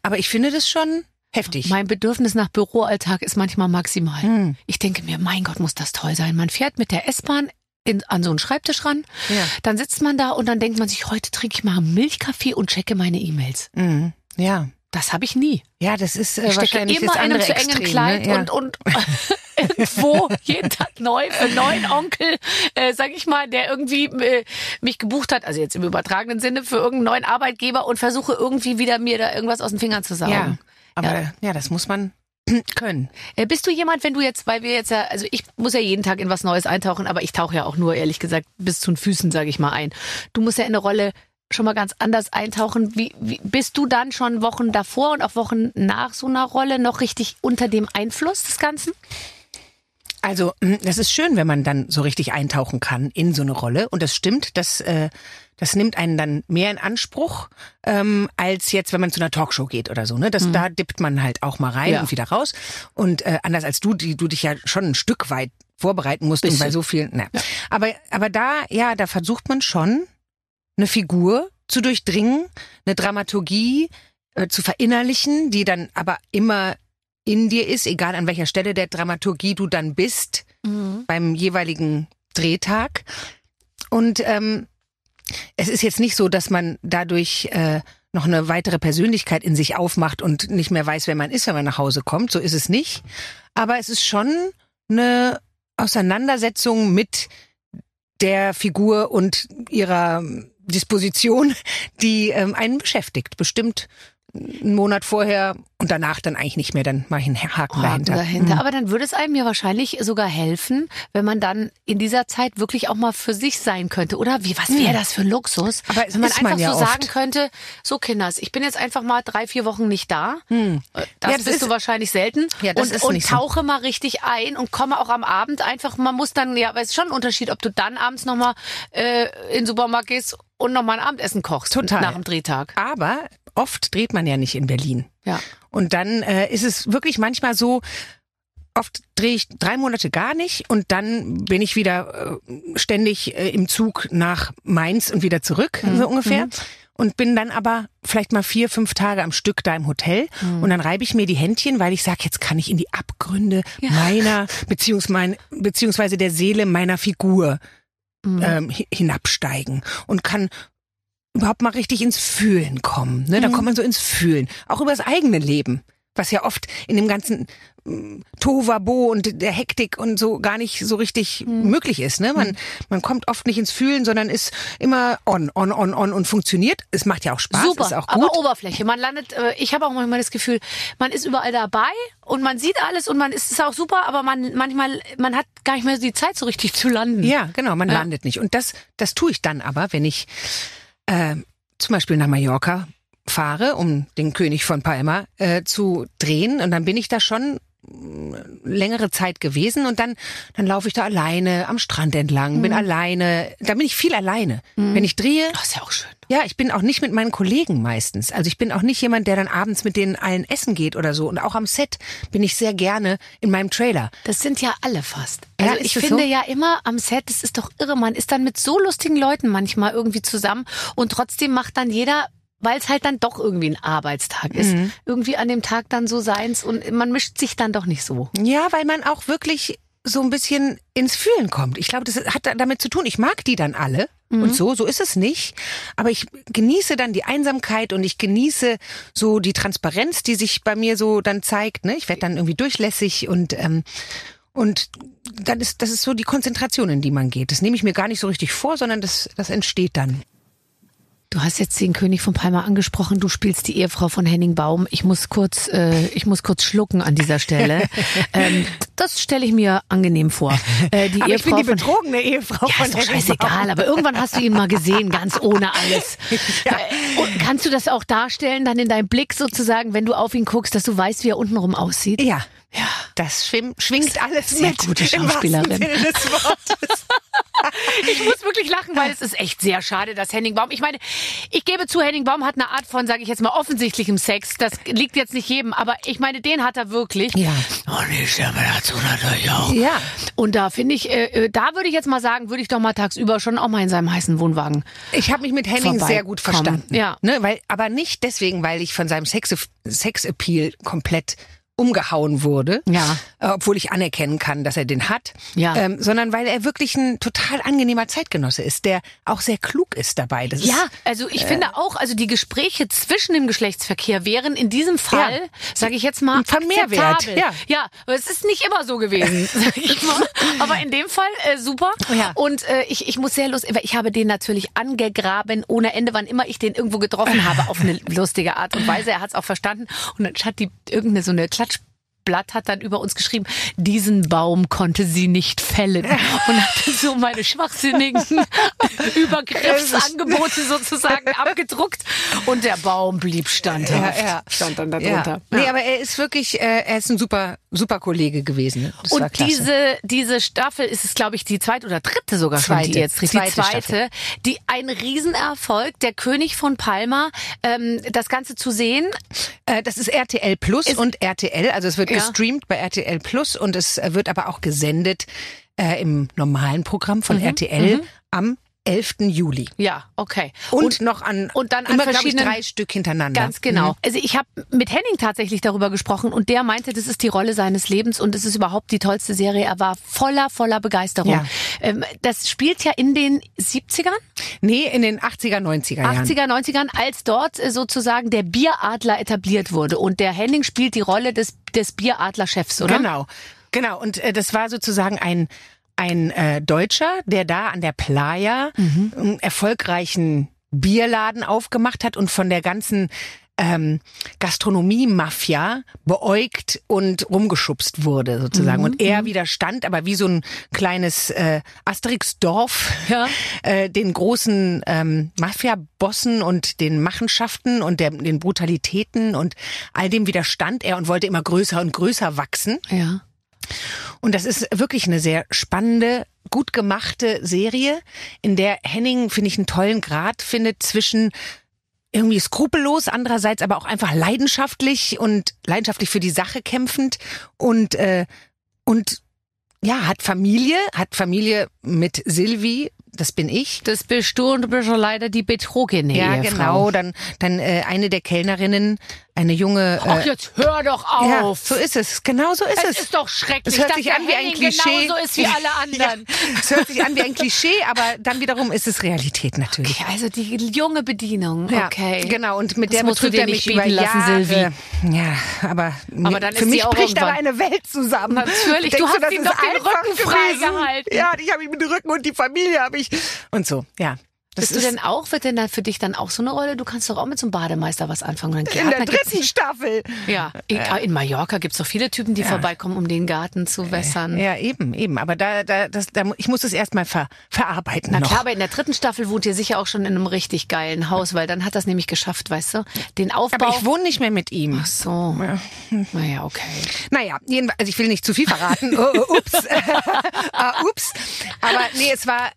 aber ich finde das schon heftig. Mein Bedürfnis nach Büroalltag ist manchmal maximal. Hm. Ich denke mir, mein Gott, muss das toll sein. Man fährt mit der S-Bahn in, an so einen Schreibtisch ran, Ja. dann sitzt man da und dann denkt man sich, heute trinke ich mal einen Milchkaffee und checke meine E-Mails. Mhm. Ja. Das habe ich nie. Ja, das ist äh, Ich stecke wahrscheinlich immer das in einem andere zu engen Extrem, Kleid ne? ja. und, und [laughs] irgendwo jeden Tag neu für einen neuen Onkel, äh, sag ich mal, der irgendwie äh, mich gebucht hat, also jetzt im übertragenen Sinne, für irgendeinen neuen Arbeitgeber und versuche irgendwie wieder mir da irgendwas aus den Fingern zu saugen. ja. Aber ja. das muss man [clears throat] können. Äh, Bist du jemand, wenn du jetzt, weil wir jetzt ja, also ich muss ja jeden Tag in was Neues eintauchen, aber ich tauche ja auch nur, ehrlich gesagt, bis zu den Füßen, sage ich mal, ein. Du musst ja in eine Rolle schon mal ganz anders eintauchen. Wie, wie bist du dann schon Wochen davor und auch Wochen nach so einer Rolle noch richtig unter dem Einfluss des Ganzen? Also, mm, das ist schön, wenn man dann so richtig eintauchen kann in so eine Rolle. Und das stimmt, das, äh, das nimmt einen dann mehr in Anspruch, ähm, als jetzt, wenn man zu einer Talkshow geht oder so. Ne? Das, Da dippt man halt auch mal rein Ja. und wieder raus. Und äh, anders als du, die du dich ja schon ein Stück weit vorbereiten musst und Bisschen. bei so vielen. Na. Aber, aber da, ja, da versucht man schon, eine Figur zu durchdringen, eine Dramaturgie äh, zu verinnerlichen, die dann aber immer in dir ist, egal an welcher Stelle der Dramaturgie du dann bist, beim jeweiligen Drehtag. Und ähm, es ist jetzt nicht so, dass man dadurch äh, noch eine weitere Persönlichkeit in sich aufmacht und nicht mehr weiß, wer man ist, wenn man nach Hause kommt. So ist es nicht. Aber es ist schon eine Auseinandersetzung mit der Figur und ihrer Disposition, [laughs] die ähm, einen beschäftigt. Bestimmt einen Monat vorher und danach dann eigentlich nicht mehr. Dann mache ich einen Haken dahinter. dahinter. Mhm. Aber dann würde es einem ja wahrscheinlich sogar helfen, wenn man dann in dieser Zeit wirklich auch mal für sich sein könnte, oder? Wie, was wäre das für ein Luxus? Mhm. Aber wenn man einfach man ja so oft. sagen könnte, so Kinders, ich bin jetzt einfach mal drei, vier Wochen nicht da. Äh, Das. Ja, das bist ist- du wahrscheinlich selten. Ja, das und ist und nicht so. tauche mal richtig ein und komme auch am Abend einfach, man muss dann, ja, aber es ist schon ein Unterschied, ob du dann abends nochmal äh, in den Supermarkt gehst und nochmal ein Abendessen kochst. Total. Nach dem Drehtag. Aber oft dreht man ja nicht in Berlin. Ja. Und dann äh, ist es wirklich manchmal so, oft drehe ich drei Monate gar nicht und dann bin ich wieder äh, ständig äh, im Zug nach Mainz und wieder zurück, so ungefähr. Und bin dann aber vielleicht mal vier, fünf Tage am Stück da im Hotel und dann reibe ich mir die Händchen, weil ich sage, jetzt kann ich in die Abgründe meiner beziehungsweise, beziehungsweise der Seele meiner Figur ähm, hi- hinabsteigen und kann überhaupt mal richtig ins Fühlen kommen. Ne? Da kommt man so ins Fühlen. Auch über das eigene Leben. Was ja oft in dem ganzen mm, Tovabo und der Hektik und so gar nicht so richtig möglich ist. Ne? Man, man kommt oft nicht ins Fühlen, sondern ist immer on, on, on, on und funktioniert. Es macht ja auch Spaß, Super, ist auch gut. aber Oberfläche. Man landet, äh, ich habe auch manchmal das Gefühl, man ist überall dabei und man sieht alles und man ist, ist auch super, aber man manchmal, man hat gar nicht mehr die Zeit so richtig zu landen. Ja, genau, man Ja. landet nicht. Und das, das tue ich dann aber, wenn ich äh, zum Beispiel nach Mallorca fahre, um den König von Palma äh, zu drehen. Und dann bin ich da schon mh, längere Zeit gewesen und dann dann laufe ich da alleine am Strand entlang, Mhm. bin alleine, da bin ich viel alleine. Wenn ich drehe, Das ist ja auch schön. ja, ich bin auch nicht mit meinen Kollegen meistens. Also ich bin auch nicht jemand, der dann abends mit denen allen essen geht oder so. Und auch am Set bin ich sehr gerne in meinem Trailer. Das sind ja alle fast. Ja, Also ist ich finde so? ja immer am Set, das ist doch irre, man ist dann mit so lustigen Leuten manchmal irgendwie zusammen und trotzdem macht dann jeder weil es halt dann doch irgendwie ein Arbeitstag ist. Mhm. Irgendwie an dem Tag dann so seins und man mischt sich dann doch nicht so. Ja, weil man auch wirklich so ein bisschen ins Fühlen kommt. Ich glaube, das hat damit zu tun. Ich mag die dann alle und so, so ist es nicht. Aber ich genieße dann die Einsamkeit und ich genieße so die Transparenz, die sich bei mir so dann zeigt. Ne? Ich werde dann irgendwie durchlässig und ähm, und dann ist das ist so die Konzentration, in die man geht. Das nehme ich mir gar nicht so richtig vor, sondern das das entsteht dann. Du hast jetzt den König von Palma angesprochen. Du spielst die Ehefrau von Henning Baum. Ich muss kurz, äh, ich muss kurz schlucken an dieser Stelle. [laughs] ähm, das stelle ich mir angenehm vor. Äh, die Aber ich bin Ehefrau die von betrogene Ehefrau Ja, von ist doch Henning scheißegal, Baum. aber irgendwann hast du ihn mal gesehen, ganz ohne alles. [laughs] Äh, Und kannst du das auch darstellen, dann in deinem Blick sozusagen, wenn du auf ihn guckst, dass du weißt, wie er untenrum aussieht? Ja. Ja. Das schwim, schwingt alles Sehr mit. gute Schauspielerin. [laughs] Ich muss wirklich lachen, weil es ist echt sehr schade, dass Henning Baum, ich meine, ich gebe zu, Henning Baum hat eine Art von, sage ich jetzt mal, offensichtlichem Sex. Das liegt jetzt nicht jedem, aber ich meine, den hat er wirklich. Ja. Und die Stimme dazu natürlich auch. Ja. Und da finde ich, äh, äh, da würde ich jetzt mal sagen, würde ich doch mal tagsüber schon auch mal in seinem heißen Wohnwagen. Ich habe mich mit Henning sehr gut verstanden. Ja. Ne, weil, aber nicht deswegen, weil ich von seinem Sex Sexappeal komplett umgehauen wurde, Ja. äh, obwohl ich anerkennen kann, dass er den hat, Ja. ähm, sondern weil er wirklich ein total angenehmer Zeitgenosse ist, der auch sehr klug ist dabei. Das Ja, ist, also ich finde auch, also die Gespräche zwischen dem Geschlechtsverkehr wären in diesem Fall, Ja. sage ich jetzt mal, Von Mehrwert, ja. ja, aber es ist nicht immer so gewesen, [laughs] sag ich mal. Aber in dem Fall äh, super. Ja. Und äh, ich, ich muss sehr lustig, weil ich habe den natürlich angegraben ohne Ende, wann immer ich den irgendwo getroffen habe, auf eine [laughs] lustige Art und Weise. Er hat es auch verstanden. Und dann hat die irgendeine so eine Klatsch Blatt hat dann über uns geschrieben, diesen Baum konnte sie nicht fällen. Und hat dann so meine schwachsinnigen [laughs] Übergriffsangebote sozusagen abgedruckt. Und der Baum blieb standhaft. Ja, ja. Stand dann ja. darunter. Nee, Ja. aber er ist wirklich, äh, er ist ein super, super Kollege gewesen. Das Und diese, diese Staffel ist es, glaube ich, die zweite oder dritte sogar schon, die Zweite. jetzt die Zweite zweite, Staffel. die ein Riesenerfolg, der König von Palma, ähm, das Ganze zu sehen. Äh, das ist RTL Plus und RTL, also es wird. Gestreamt bei RTL Plus und es wird aber auch gesendet äh, im normalen Programm Mhm. von RTL am 11. Juli. Ja, okay. Und, noch an und dann an immer, glaube ich, verschiedenen- drei Stück hintereinander. Ganz genau. Also ich habe mit Henning tatsächlich darüber gesprochen und der meinte, das ist die Rolle seines Lebens und es ist überhaupt die tollste Serie. Er war voller, voller Begeisterung. Ja. Ähm, das spielt ja in den 70ern, Nee, in den 80er, 90er Jahren. 80er, 90ern, als dort äh, sozusagen der Bieradler etabliert wurde. Und der Henning spielt die Rolle des, des Bieradler-Chefs, oder? Genau, genau. Und äh, das war sozusagen ein ein äh, Deutscher, der da an der Playa Mhm. einen erfolgreichen Bierladen aufgemacht hat und von der ganzen ähm, Gastronomie-Mafia beäugt und rumgeschubst wurde sozusagen. Mhm. Und er widerstand, aber wie so ein kleines äh, Asterix-Dorf Ja. äh, den großen ähm, Mafia-Bossen und den Machenschaften und der, den Brutalitäten und all dem widerstand er und wollte immer größer und größer wachsen. Ja. Und das ist wirklich eine sehr spannende, gut gemachte Serie, in der Henning, finde ich, einen tollen Grad findet zwischen irgendwie skrupellos, andererseits aber auch einfach leidenschaftlich und leidenschaftlich für die Sache kämpfend und äh, und ja, hat Familie, hat Familie mit Silvi, das bin ich. Das bist du und du bist schon leider die betrogene Ja, Ehefrau. genau. Dann, dann äh, eine der Kellnerinnen, eine junge. Äh, Ach, jetzt hör doch ja, auf. so ist es. Genau so ist es es. ist doch schrecklich, Es hört sich an wie ein Klischee. genauso ist wie alle [laughs] anderen. Ja, es hört sich an wie ein Klischee, aber dann wiederum ist es Realität natürlich. Okay, also die junge Bedienung, Ja, okay. genau. Und mit Das der musst du betrügt dir er nicht mich über lassen, Jahre. Silvi. Ja, aber, Aber dann für mich bricht aber irgendwann- eine Welt zusammen. Natürlich, du Denkst hast das ihm doch den Rücken frei gewesen? gehalten. Ja, ich habe ihm den Rücken und die Familie habe ich und so. Ja, das Bist du denn auch, wird denn dann für dich dann auch so eine Rolle? Du kannst doch auch mit so einem Bademeister was anfangen. In der Gärtner gibt's dritten Staffel. Ja, in, in Mallorca gibt's doch viele Typen, die vorbeikommen, um den Garten zu wässern. Ja, eben, eben. Aber da, da, das, da, ich muss es erstmal ver, verarbeiten Na noch. klar, aber in der dritten Staffel wohnt ihr sicher auch schon in einem richtig geilen Haus, weil dann hat das nämlich geschafft, weißt du? Den Aufbau. aber ich wohne nicht mehr mit ihm. Ach so. Naja, okay. Naja, jedenfalls, also ich will nicht zu viel verraten. [laughs] Oh, oh, ups. [laughs] ah, ups. Aber nee, es war,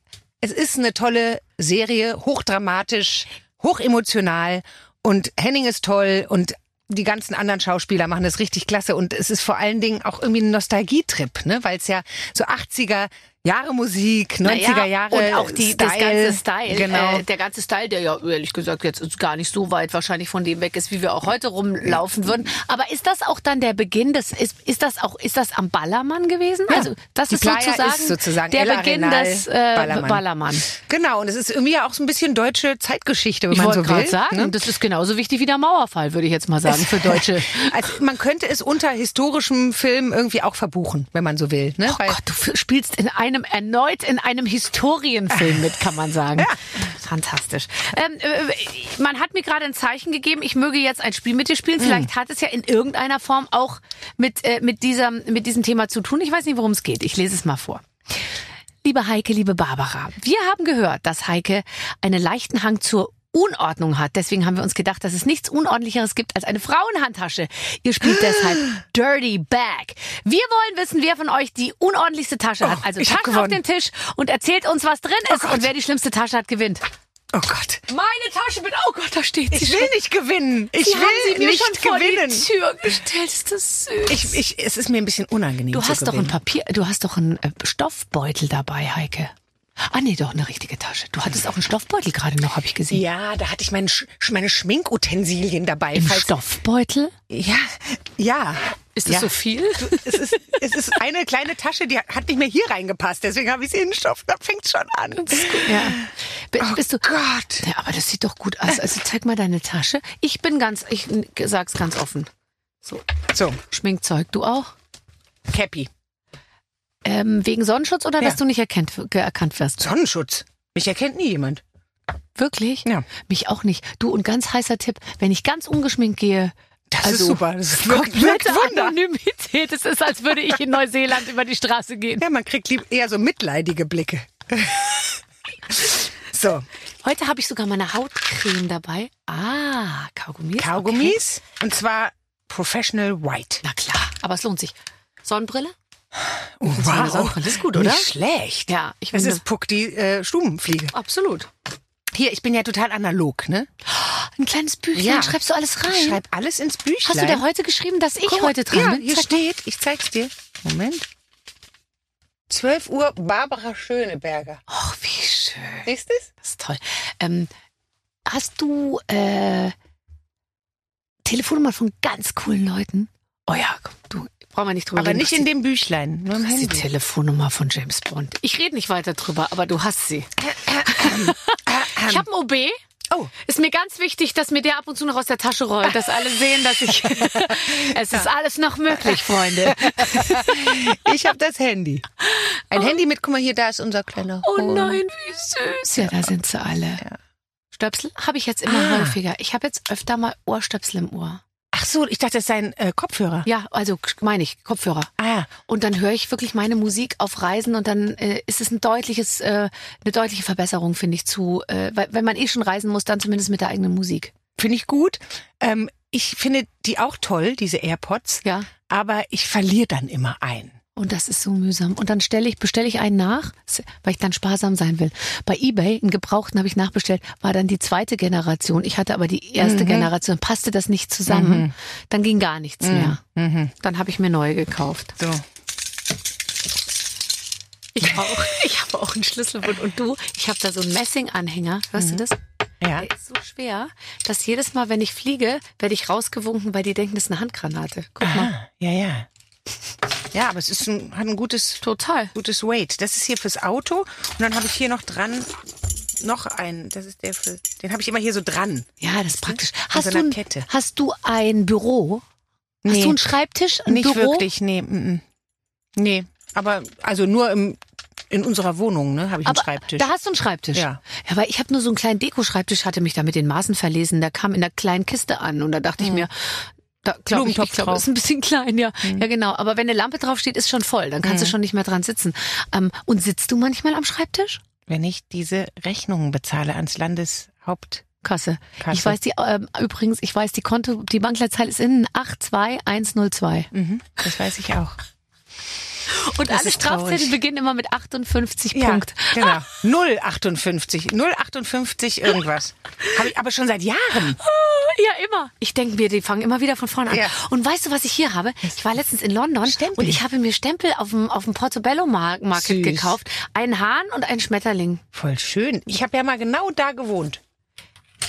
es ist eine tolle Serie, hochdramatisch, hochemotional und Henning ist toll und die ganzen anderen Schauspieler machen das richtig klasse und es ist vor allen Dingen auch irgendwie ein Nostalgietrip, ne, weil es ja so 80er Jahre Musik, 90er Naja, Jahre und auch die, das Style. ganze Style. Genau. Äh, der ganze Style, der ja ehrlich gesagt jetzt gar nicht so weit wahrscheinlich von dem weg ist, wie wir auch heute rumlaufen würden. Aber ist das auch dann der Beginn des, ist, ist das auch, ist das am Ballermann gewesen? Ja. Also, das Die ist sozusagen, ist sozusagen der El Beginn Arenal, des äh, Ballermann. Ballermann. Genau, und es ist irgendwie ja auch so ein bisschen deutsche Zeitgeschichte, wenn Ich man so gerade will. sagen, ne? das ist genauso wichtig wie der Mauerfall, würde ich jetzt mal sagen, für Deutsche. [laughs] Also man könnte es unter historischem Film irgendwie auch verbuchen, wenn man so will. Ne? Oh Gott, du spielst in einem erneut in einem Historienfilm mit, kann man sagen. [laughs] Fantastisch. Ähm, äh, man hat mir gerade ein Zeichen gegeben, ich möge jetzt ein Spiel mit dir spielen. Vielleicht hat es ja in irgendeiner Form auch mit, äh, mit, dieser, mit diesem Thema zu tun. Ich weiß nicht, worum es geht. Ich lese es mal vor. Liebe Heike, liebe Barbara, wir haben gehört, dass Heike einen leichten Hang zur Unordnung hat. Deswegen haben wir uns gedacht, dass es nichts Unordentlicheres gibt als eine Frauenhandtasche. Ihr spielt deshalb [gasps] Dirty Bag. Wir wollen wissen, wer von euch die unordentlichste Tasche hat. Oh, Also ich hab Taschen auf den Tisch und erzählt uns, was drin ist. Und wer die schlimmste Tasche hat, gewinnt. Oh Gott. Meine Tasche mit, oh Gott, da steht sie Ich will nicht gewinnen. Ich Sie will sie mir nicht schon vor gewinnen. die Tür gestellt. Ist das süß? Ich, ich, es ist mir ein bisschen unangenehm du hast doch ein. Papier, du hast doch einen äh, Stoffbeutel dabei, Heike. Ah nee, doch eine richtige Tasche. Du hattest auch einen Stoffbeutel gerade noch, habe ich gesehen. Ja, da hatte ich meine, Sch meine Schminkutensilien dabei. Im Stoffbeutel? Ja, ja. Ist das ja. so viel? Es ist, es ist eine kleine Tasche, die hat nicht mehr hier reingepasst. Deswegen habe ich sie in den Stoff. Da fängt's schon an. Ja. B Oh bist du? Gott. Ja, aber das sieht doch gut aus. Also zeig mal deine Tasche. Ich bin ganz, ich sag's ganz offen. So, So, Schminkzeug. Du auch? Cappy. Ähm, wegen Sonnenschutz oder Ja. dass du nicht erkennt, ge- erkannt wirst? Sonnenschutz. Mich erkennt nie jemand. Wirklich? Ja. Mich auch nicht. Du, und ganz heißer Tipp, wenn ich ganz ungeschminkt gehe, Das Also, ist super. Das ist wirkt, wirkt komplette Wunder. Anonymität. Es ist, als würde ich in Neuseeland über die Straße gehen. Ja, man kriegt eher so mitleidige Blicke. [laughs] so, Heute habe ich sogar meine Hautcreme dabei. Ah, Kaugummis. Okay. Kaugummis. Und zwar Professional White. Na klar, aber es lohnt sich. Sonnenbrille? Oh, eine Sonnenbrille ist gut, oder? Nicht schlecht. Ja, ich Es finde. ist Puck, die äh, Stubenfliege. Absolut. Hier, ich bin ja total analog, ne? Ein kleines Büchlein, Ja. schreibst du alles rein? Ich schreibe alles ins Büchlein. Hast du da heute geschrieben, dass ich Guck heute dran ja, bin? hier Zeig- steht, ich zeig's dir. Moment. 12 Uhr, Barbara Schöneberger. Ach, wie schön. Siehst du's? Das ist toll. Ähm, hast du äh, Telefonnummer von ganz coolen Leuten? Oh ja, komm, du, brauchen wir nicht drüber Aber reden. nicht was in dem Büchlein, nur im Das ist die Handy. Telefonnummer von James Bond. Ich rede nicht weiter drüber, aber du hast sie. Ich habe ein OB. Oh. Ist mir ganz wichtig, dass mir der ab und zu noch aus der Tasche rollt, dass alle sehen, dass ich. [laughs] es ist alles noch möglich, Freunde. [laughs] Ich habe das Handy. Ein Handy mit, guck mal hier, da ist unser kleiner Oh Hund. nein, wie süß. Ja, da sind sie alle. Stöpsel habe ich jetzt immer Ah. häufiger. Ich habe jetzt öfter mal Ohrstöpsel im Ohr. Ach so, ich dachte, das sei ein äh, Kopfhörer. Ja, also meine ich, Kopfhörer. Ah, Und dann höre ich wirklich meine Musik auf Reisen und dann äh, ist es ein deutliches, äh, eine deutliche Verbesserung, finde ich, zu, äh, weil, wenn man eh schon reisen muss, dann zumindest mit der eigenen Musik. finde ich gut. Ähm, ich finde die auch toll, diese AirPods. Ja. Aber ich verliere dann immer ein. Und das ist so mühsam. Und dann stelle ich, bestelle ich einen nach, weil ich dann sparsam sein will. Bei eBay, einen gebrauchten habe ich nachbestellt, war dann die zweite Generation. Ich hatte aber die erste Generation, passte das nicht zusammen. Dann ging gar nichts mehr. Mhm. Dann habe ich mir neue gekauft. So. Ich auch. [laughs] Ich habe auch einen Schlüsselbund. Und du, ich habe da so einen Messinganhänger. Hörst du das? Ja. Der ist so schwer, dass jedes Mal, wenn ich fliege, werde ich rausgewunken, weil die denken, das ist eine Handgranate. Guck mal. Ah, ja, ja. Ja, aber es ist ein, hat ein gutes, Total. gutes Weight. Das ist hier fürs Auto. Und dann habe ich hier noch dran noch einen. Das ist der für. Den habe ich immer hier so dran. Ja, das ist praktisch. Hast so du, ein, Kette. hast du ein Büro? Hast Nee. du einen Schreibtisch? Ein Nicht Büro? wirklich, nee. Mm, mm. Nee. Aber also nur im, in unserer Wohnung, ne, habe ich Aber einen Schreibtisch. da hast du einen Schreibtisch. Ja. Ja, weil ich habe nur so einen kleinen Deko-Schreibtisch, hatte mich da mit den Maßen verlesen. Der kam in einer kleinen Kiste an und da dachte ich mir, da glaube ich, ich Mhm. Mhm. das ist ein bisschen [laughs] klein, ja. Ja, genau. Aber wenn eine Lampe drauf steht, ist schon voll. Dann kannst du schon nicht mehr dran sitzen. Ähm, und sitzt du manchmal am Schreibtisch? Wenn ich diese Rechnungen bezahle ans Landeshaupt. Kasse. Kasse. Ich weiß die ähm, übrigens, ich weiß die Konto, die Bankleitzahl ist innen 82102. Mhm, das weiß ich auch. [laughs] Und Das alle. Strafzettel beginnen immer mit 58 Ja, Punkt. genau. [laughs] 058. 058 irgendwas. Habe ich aber schon seit Jahren. Ja, immer. Ich denke mir, die fangen immer wieder von vorne an. Ja. Und weißt du, was ich hier habe? Ich war letztens in London Stempel. und ich habe mir Stempel auf dem, auf dem Portobello Mar- Market Süß. gekauft. Einen Hahn und einen Schmetterling. Voll schön. Ich habe ja mal genau da gewohnt.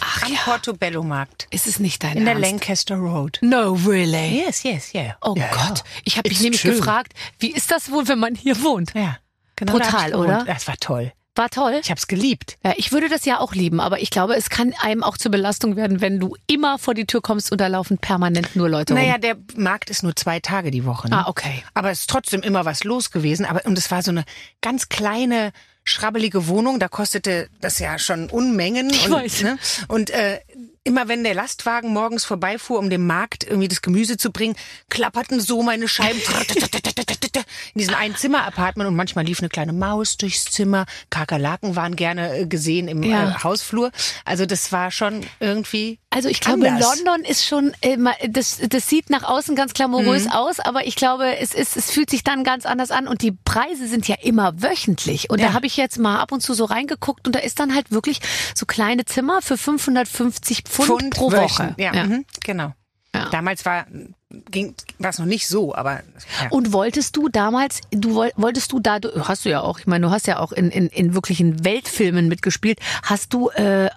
Ach Am ja. Portobello Markt. Ist es nicht dein In der Ernst? Lancaster Road. No, really? Yes, yes, yeah. Oh ja, Gott. Ich habe mich nämlich schön. gefragt, wie ist das wohl, wenn man hier wohnt? Ja. Genau Brutal, da oder? Das war toll. War toll. Ich habe es geliebt. Ja, ich würde das ja auch lieben, aber ich glaube, es kann einem auch zur Belastung werden, wenn du immer vor die Tür kommst und da laufen permanent nur Leute Naja, rum. der Markt ist nur zwei Tage die Woche. Ne? Ah, okay. Aber es ist trotzdem immer was los gewesen. Aber und es war so eine ganz kleine, schrabbelige Wohnung. Da kostete das ja schon Unmengen. Ich und, weiß. Ne? Und äh, immer wenn der Lastwagen morgens vorbeifuhr, um dem Markt irgendwie das Gemüse zu bringen, klapperten so meine Scheiben [laughs] in diesem einen Zimmer-Apartment und manchmal lief eine kleine Maus durchs Zimmer. Kakerlaken waren gerne äh, gesehen im Ja. äh, Hausflur. Also das war schon irgendwie Also ich glaube, anders. London ist schon immer, das, das sieht nach außen ganz glamourös Mhm. aus, aber ich glaube, es ist, es fühlt sich dann ganz anders an und die Preise sind ja immer wöchentlich. Und Ja. da habe ich jetzt mal ab und zu so reingeguckt und da ist dann halt wirklich so kleine Zimmer für 550 Pfund, pro Woche. Wöchen. Ja, Mhm, genau. Ja. Damals war ging war es noch nicht so, aber ja. Und wolltest du damals, du woll- wolltest du da, hast du ja auch, ich meine, du hast ja auch in, in, in wirklichen Weltfilmen mitgespielt. Hast du, äh,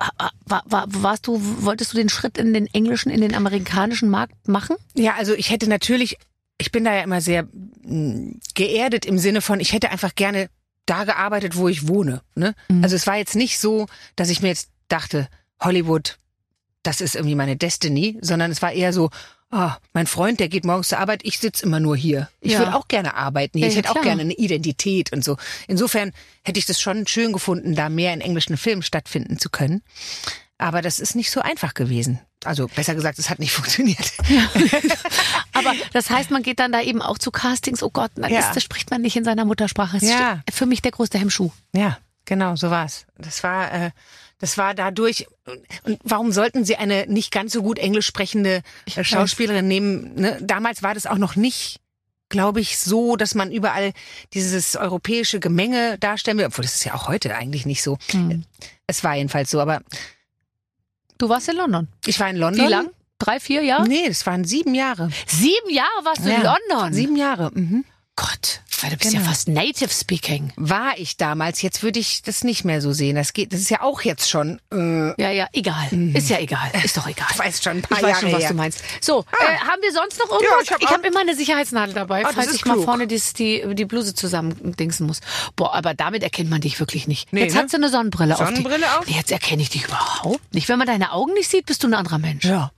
war, war, warst du, wolltest du den Schritt in den englischen, in den amerikanischen Markt machen? Ja, also ich hätte natürlich, ich bin da ja immer sehr mh, geerdet im Sinne von, ich hätte einfach gerne da gearbeitet, wo ich wohne. Ne? Also es war jetzt nicht so, dass ich mir jetzt dachte, Hollywood, das ist irgendwie meine Destiny, sondern es war eher so, oh, mein Freund, der geht morgens zur Arbeit, ich sitze immer nur hier. Ich Ja. würde auch gerne arbeiten hier, Ja, ich ja, hätte auch klar. gerne eine Identität und so. Insofern hätte ich das schon schön gefunden, da mehr in englischen Filmen stattfinden zu können. Aber das ist nicht so einfach gewesen. Also besser gesagt, es hat nicht [laughs] funktioniert. [laughs] Aber das heißt, man geht dann da eben auch zu Castings. Oh Gott, dann Ja. ist, das spricht man nicht in seiner Muttersprache. Das Ja. ist für mich der größte Hemmschuh. Ja, genau, so war's. Das war, äh, das war dadurch. Und warum sollten Sie eine nicht ganz so gut Englisch sprechende äh, Schauspielerin nehmen? Ne? Damals war das auch noch nicht, glaube ich, so, dass man überall dieses europäische Gemenge darstellen will. Obwohl das ist ja auch heute eigentlich nicht so. Es war jedenfalls so. Aber Du warst in London. ich war in London. Wie lang? Drei, vier Jahre? Nee, das waren sieben Jahre. Sieben Jahre warst du in Ja, London. Sieben Jahre. Mhm. Gott, weil du bist Genau. ja fast native speaking. War ich damals. Jetzt würde ich das nicht mehr so sehen. Das geht. Das ist ja auch jetzt schon. Äh, Ja, ja, egal. Ist ja egal. Ist doch egal. [laughs] Ich weiß schon ein paar ich weiß Jahre schon, was her. du meinst. So, äh, haben wir sonst noch irgendwas? Ja, ich hab auch- hab immer eine Sicherheitsnadel dabei, Ah, das falls ich mal klug. vorne die, die, die Bluse zusammendingsen muss. Boah, aber damit erkennt man dich wirklich nicht. Nee, jetzt ne? hast du eine Sonnenbrille, Sonnenbrille auf. auf? Nee, Jetzt erkenne ich dich überhaupt nicht. Wenn man deine Augen nicht sieht, bist du ein anderer Mensch. Ja.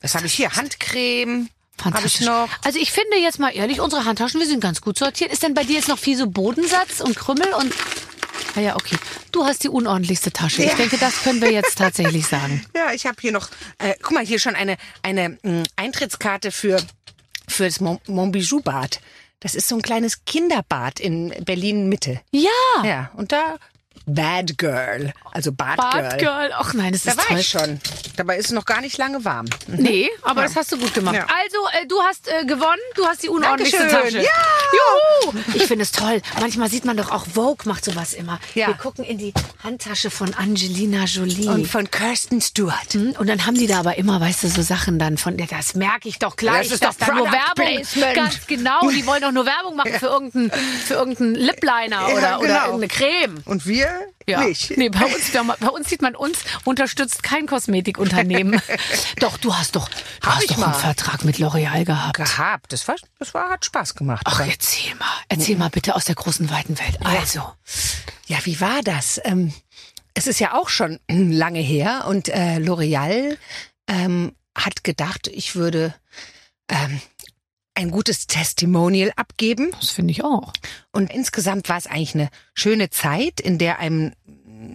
Was habe ich hier? Handcreme. Habe ich Fantastisch. noch. Also ich finde jetzt mal ehrlich, unsere Handtaschen, wir sind ganz gut sortiert. Ist denn bei dir jetzt noch viel so Bodensatz und Krümmel und... Ah ja, okay. Du hast die unordentlichste Tasche. Ich Ja. denke, das können wir jetzt tatsächlich sagen. [laughs] Ja, ich habe hier noch, äh, guck mal, hier schon eine, eine mh, Eintrittskarte für, für das Mon Montbijou Bad. Das ist so ein kleines Kinderbad in Berlin Mitte. Ja, Ja, und da Bad Girl, also Bad, Girl. Badgirl. Ach nein, das Da ist war toll. ich schon. Dabei ist es noch gar nicht lange warm. Nee, aber das hast du gut gemacht. Ja. Also, äh, du hast äh, gewonnen. Du hast die unordentlichste Dankeschön. Tasche. Ja! Juhu! Ich finde es toll. Manchmal sieht man doch auch Vogue macht sowas immer. Ja. Wir gucken in die Handtasche von Angelina Jolie. Und von Kirsten Stewart. Hm, Und dann haben die da aber immer, weißt du, so Sachen dann von, ja, das merke ich doch gleich, Das ist doch da nur Werbung, Placement. ganz genau, die wollen doch nur Werbung machen für irgendeinen, für irgendeinen Lipliner oder, Ja, oder genau. irgendeine Creme. Und wir Ja. nicht. Nee, bei uns, bei uns sieht man uns unterstützt kein Kosmetikunternehmen. [laughs] doch, du hast doch, du Hab hast doch mal. einen Vertrag mit L'Oreal gehabt. Gehabt. Das war, das war, hat Spaß gemacht. Ach, erzähl mal. Erzähl mal bitte aus der großen, weiten Welt. Also. Ja, wie war das? Ähm, es ist ja auch schon [clears throat] lange her und äh, L'Oreal ähm, hat gedacht, ich würde ähm, ein gutes Testimonial abgeben. Das finde ich auch. Und insgesamt war es eigentlich eine schöne Zeit, in der einem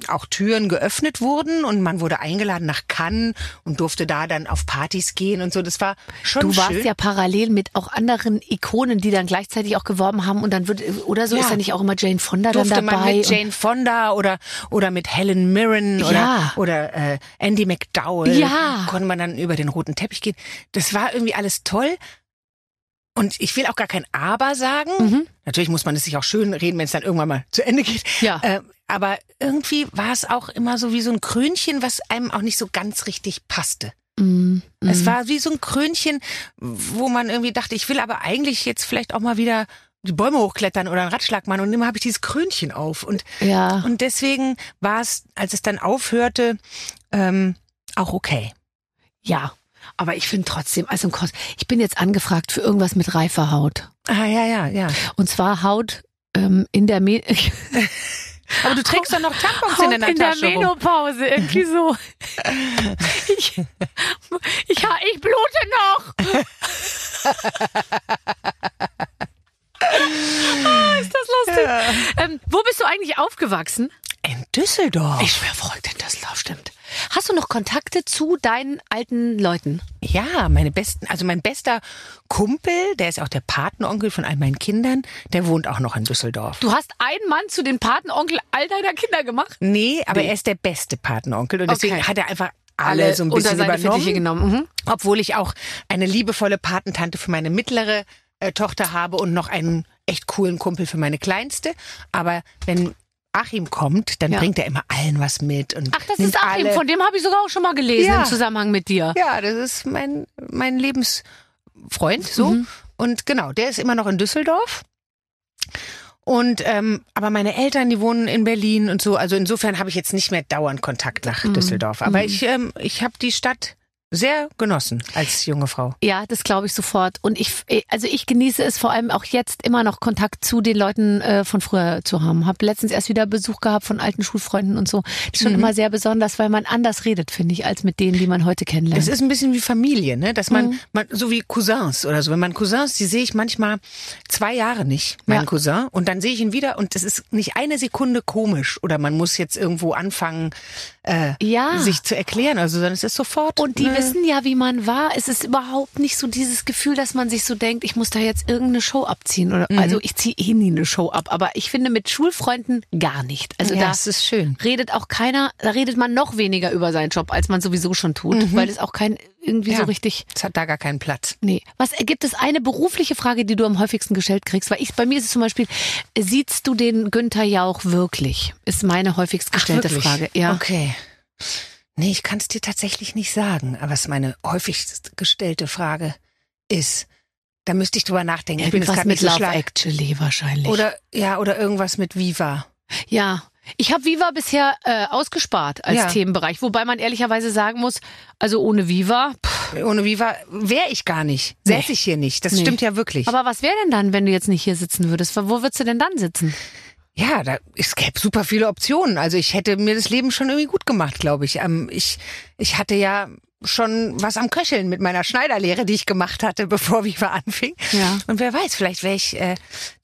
auch Türen geöffnet wurden und man wurde eingeladen nach Cannes und durfte da dann auf Partys gehen und so. Das war schon Du warst schön. ja parallel mit auch anderen Ikonen, die dann gleichzeitig auch geworben haben und dann wird, oder so Ja. ist ja nicht auch immer Jane Fonda dann durfte dabei. man mit Jane Fonda oder oder mit Helen Mirren oder Ja. oder äh, Andy McDowell Ja. konnte man dann über den roten Teppich gehen. Das war irgendwie alles toll. Und ich will auch gar kein Aber sagen. Mhm. Natürlich muss man es sich auch schön reden, wenn es dann irgendwann mal zu Ende geht. Ja. Äh, aber irgendwie war es auch immer so wie so ein Krönchen, was einem auch nicht so ganz richtig passte. Mm, mm. Es war wie so ein Krönchen, wo man irgendwie dachte, ich will aber eigentlich jetzt vielleicht auch mal wieder die Bäume hochklettern oder einen Ratschlag machen und immer habe ich dieses Krönchen auf und ja. und deswegen war es, als es dann aufhörte, ähm, auch okay. Ja. Aber ich finde trotzdem, also ich bin jetzt angefragt für irgendwas mit reifer Haut. Ah ja ja ja. Und zwar Haut ähm, in der Me [laughs] Aber du trägst doch noch Tampons Haut in deiner in der Tasche rum. Menopause, irgendwie so. [laughs] Ich, ich, ich blute noch. Ah, ist das lustig. Ähm, wo bist du eigentlich aufgewachsen? In Düsseldorf. Ich schwör verrückt in Düsseldorf, stimmt. Hast du noch Kontakte zu deinen alten Leuten? Ja, meine besten, also mein bester Kumpel, der ist auch der Patenonkel von all meinen Kindern, der wohnt auch noch in Düsseldorf. Du hast einen Mann zu den Patenonkel all deiner Kinder gemacht? Nee, aber er ist der beste Patenonkel und deswegen Okay. hat er einfach alle, so ein bisschen unter seine übernommen. Genommen. Mhm. Obwohl ich auch eine liebevolle Patentante für meine mittlere äh, Tochter habe und noch einen echt coolen Kumpel für meine kleinste. Aber wenn Achim kommt, dann Ja. bringt er immer allen was mit. Und Ach, das ist Achim, alle. von dem habe ich sogar auch schon mal gelesen Ja. im Zusammenhang mit dir. Ja, das ist mein, mein Lebensfreund, so. Mhm. Und genau, der ist immer noch in Düsseldorf. Und ähm, aber meine Eltern, die wohnen in Berlin und so. Also insofern habe ich jetzt nicht mehr dauernd Kontakt nach Mhm. Düsseldorf. Aber ich, ähm, ich habe die Stadt sehr genossen als junge Frau. Ja, das glaube ich sofort. Und ich, also ich genieße es vor allem auch jetzt immer noch Kontakt zu den Leuten äh, von früher zu haben. Hab letztens erst wieder Besuch gehabt von alten Schulfreunden und so. Das ist schon Mhm. immer sehr besonders, weil man anders redet, finde ich, als mit denen, die man heute kennenlernt. Es ist ein bisschen wie Familie, ne? Dass man, Mhm. man so wie Cousins oder so. Wenn man Cousins, die sehe ich manchmal zwei Jahre nicht, mein Ja. Cousin, und dann sehe ich ihn wieder und es ist nicht eine Sekunde komisch oder man muss jetzt irgendwo anfangen, äh, Ja. sich zu erklären, also es ist sofort. Und die ne? wissen ja, wie man war. Es ist überhaupt nicht so dieses Gefühl, dass man sich so denkt, ich muss da jetzt irgendeine Show abziehen. Oder, Mhm. Also ich ziehe eh nie eine Show ab. Aber ich finde mit Schulfreunden gar nicht. Also ja, da es ist schön. redet auch keiner, da redet man noch weniger über seinen Job, als man sowieso schon tut. Weil es auch kein irgendwie. Ja. so richtig. Es hat da gar keinen Platz. Nee. Was gibt es eine berufliche Frage, die du am häufigsten gestellt kriegst? Weil ich, bei mir ist es zum Beispiel, siehst du den Günther Jauch wirklich? Ist meine häufigst gestellte wirklich? Frage. Ja. Okay. Nee, ich kann es dir tatsächlich nicht sagen. Aber was meine häufigst gestellte Frage ist, da müsste ich drüber nachdenken. Ich bin Irgendwas gerade mit Love. Actually wahrscheinlich. Oder ja, oder irgendwas mit Viva. Ja. Ich habe Viva bisher äh, ausgespart als Ja. Themenbereich, wobei man ehrlicherweise sagen muss, also ohne Viva. Pff, Ohne Viva wäre ich gar nicht. Säße Nee. ich hier nicht. Das Nee. stimmt ja wirklich. aber was wäre denn dann, wenn du jetzt nicht hier sitzen würdest? Wo würdest du denn dann sitzen? ja, da, es gäbe super viele Optionen. Also ich hätte mir das Leben schon irgendwie gut gemacht, glaube ich. Ähm, ich. Ich hatte ja schon was am Köcheln mit meiner Schneiderlehre, die ich gemacht hatte, [laughs] bevor Viva anfing. Ja. Und wer weiß, vielleicht wäre ich äh,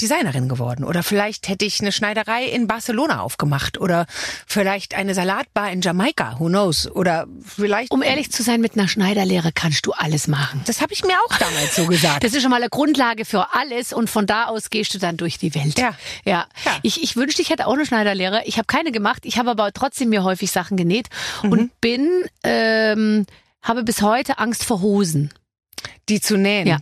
Designerin geworden. Oder vielleicht hätte ich eine Schneiderei in Barcelona aufgemacht. Oder vielleicht eine Salatbar in Jamaika. Who knows? Oder vielleicht... Um ehrlich zu sein, mit einer Schneiderlehre kannst du alles machen. Das habe ich mir auch damals so gesagt. [laughs] Das ist schon mal eine Grundlage für alles und von da aus gehst du dann durch die Welt. Ja. ja. Ja. Ich, ich wünschte, ich hätte auch eine Schneiderlehre. Ich habe keine gemacht. Ich habe aber trotzdem mir häufig Sachen genäht Mhm. und bin, ähm, habe bis heute Angst vor Hosen. Die zu nähen. Ja.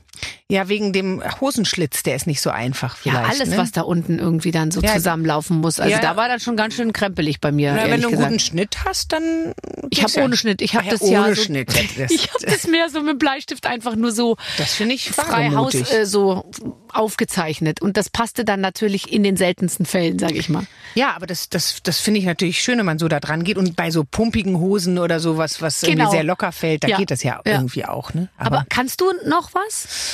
Ja, wegen dem Hosenschlitz, der ist nicht so einfach vielleicht. ja, alles, ne? was da unten irgendwie dann so Ja. zusammenlaufen muss. Also Ja. da war dann schon ganz schön krempelig bei mir. Na, wenn du einen gesagt. guten Schnitt hast, dann. Ich habe ohne Schnitt. Ich habe ja, das ja ohne so, Schnitt. [laughs] Das, Ich habe das mehr so mit Bleistift einfach nur so das finde ich frei Haus äh, so aufgezeichnet und das passte dann natürlich in den seltensten Fällen, sage ich mal. Ja, aber das, das, das finde ich natürlich schön, wenn man so da dran geht. Und bei so pumpigen Hosen oder sowas, was Genau. irgendwie sehr locker fällt, da Ja. geht das ja, Ja. irgendwie auch. Ne? Aber, kannst du noch was?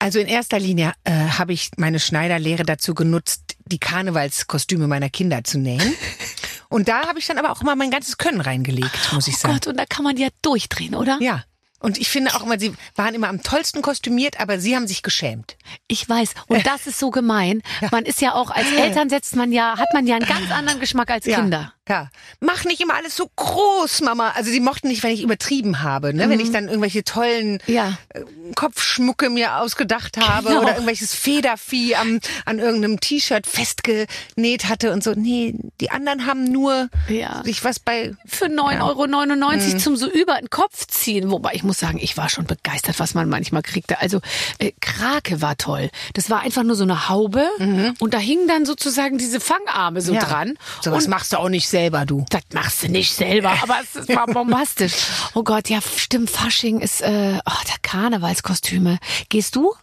Also in erster Linie äh, habe ich meine Schneiderlehre dazu genutzt, die Karnevalskostüme meiner Kinder zu nähen. [laughs] Und da habe ich dann aber auch immer mein ganzes Können reingelegt, muss ich Oh sagen. Gott, und da kann man ja durchdrehen, oder? Ja. Und ich finde auch immer, sie waren immer am tollsten kostümiert, aber sie haben sich geschämt. Ich weiß. Und das ist so gemein. Man ist ja auch als Eltern setzt man ja, hat man ja einen ganz anderen Geschmack als Kinder. Ja. Mach nicht immer alles so groß, Mama. Also sie mochten nicht, wenn ich übertrieben habe, ne? Wenn ich dann irgendwelche tollen Mhm. Ja. äh, Kopfschmucke mir ausgedacht habe Genau. oder irgendwelches Federvieh am, an irgendeinem T-Shirt festgenäht hatte und so. Nee, die anderen haben nur Ja. sich was bei Für 9,99 Euro zum so über den Kopf ziehen. Wobei ich muss sagen, ich war schon begeistert, was man manchmal kriegte. Also äh, Krake war toll. Das war einfach nur so eine Haube und da hingen dann sozusagen diese Fangarme so Ja. dran. Sowas und machst du auch nicht selber, du. das machst du nicht selber, aber es war bombastisch. [laughs] Oh Gott, ja, stimmt, Fasching ist äh, oh, der Karnevalskostüme. Gehst du?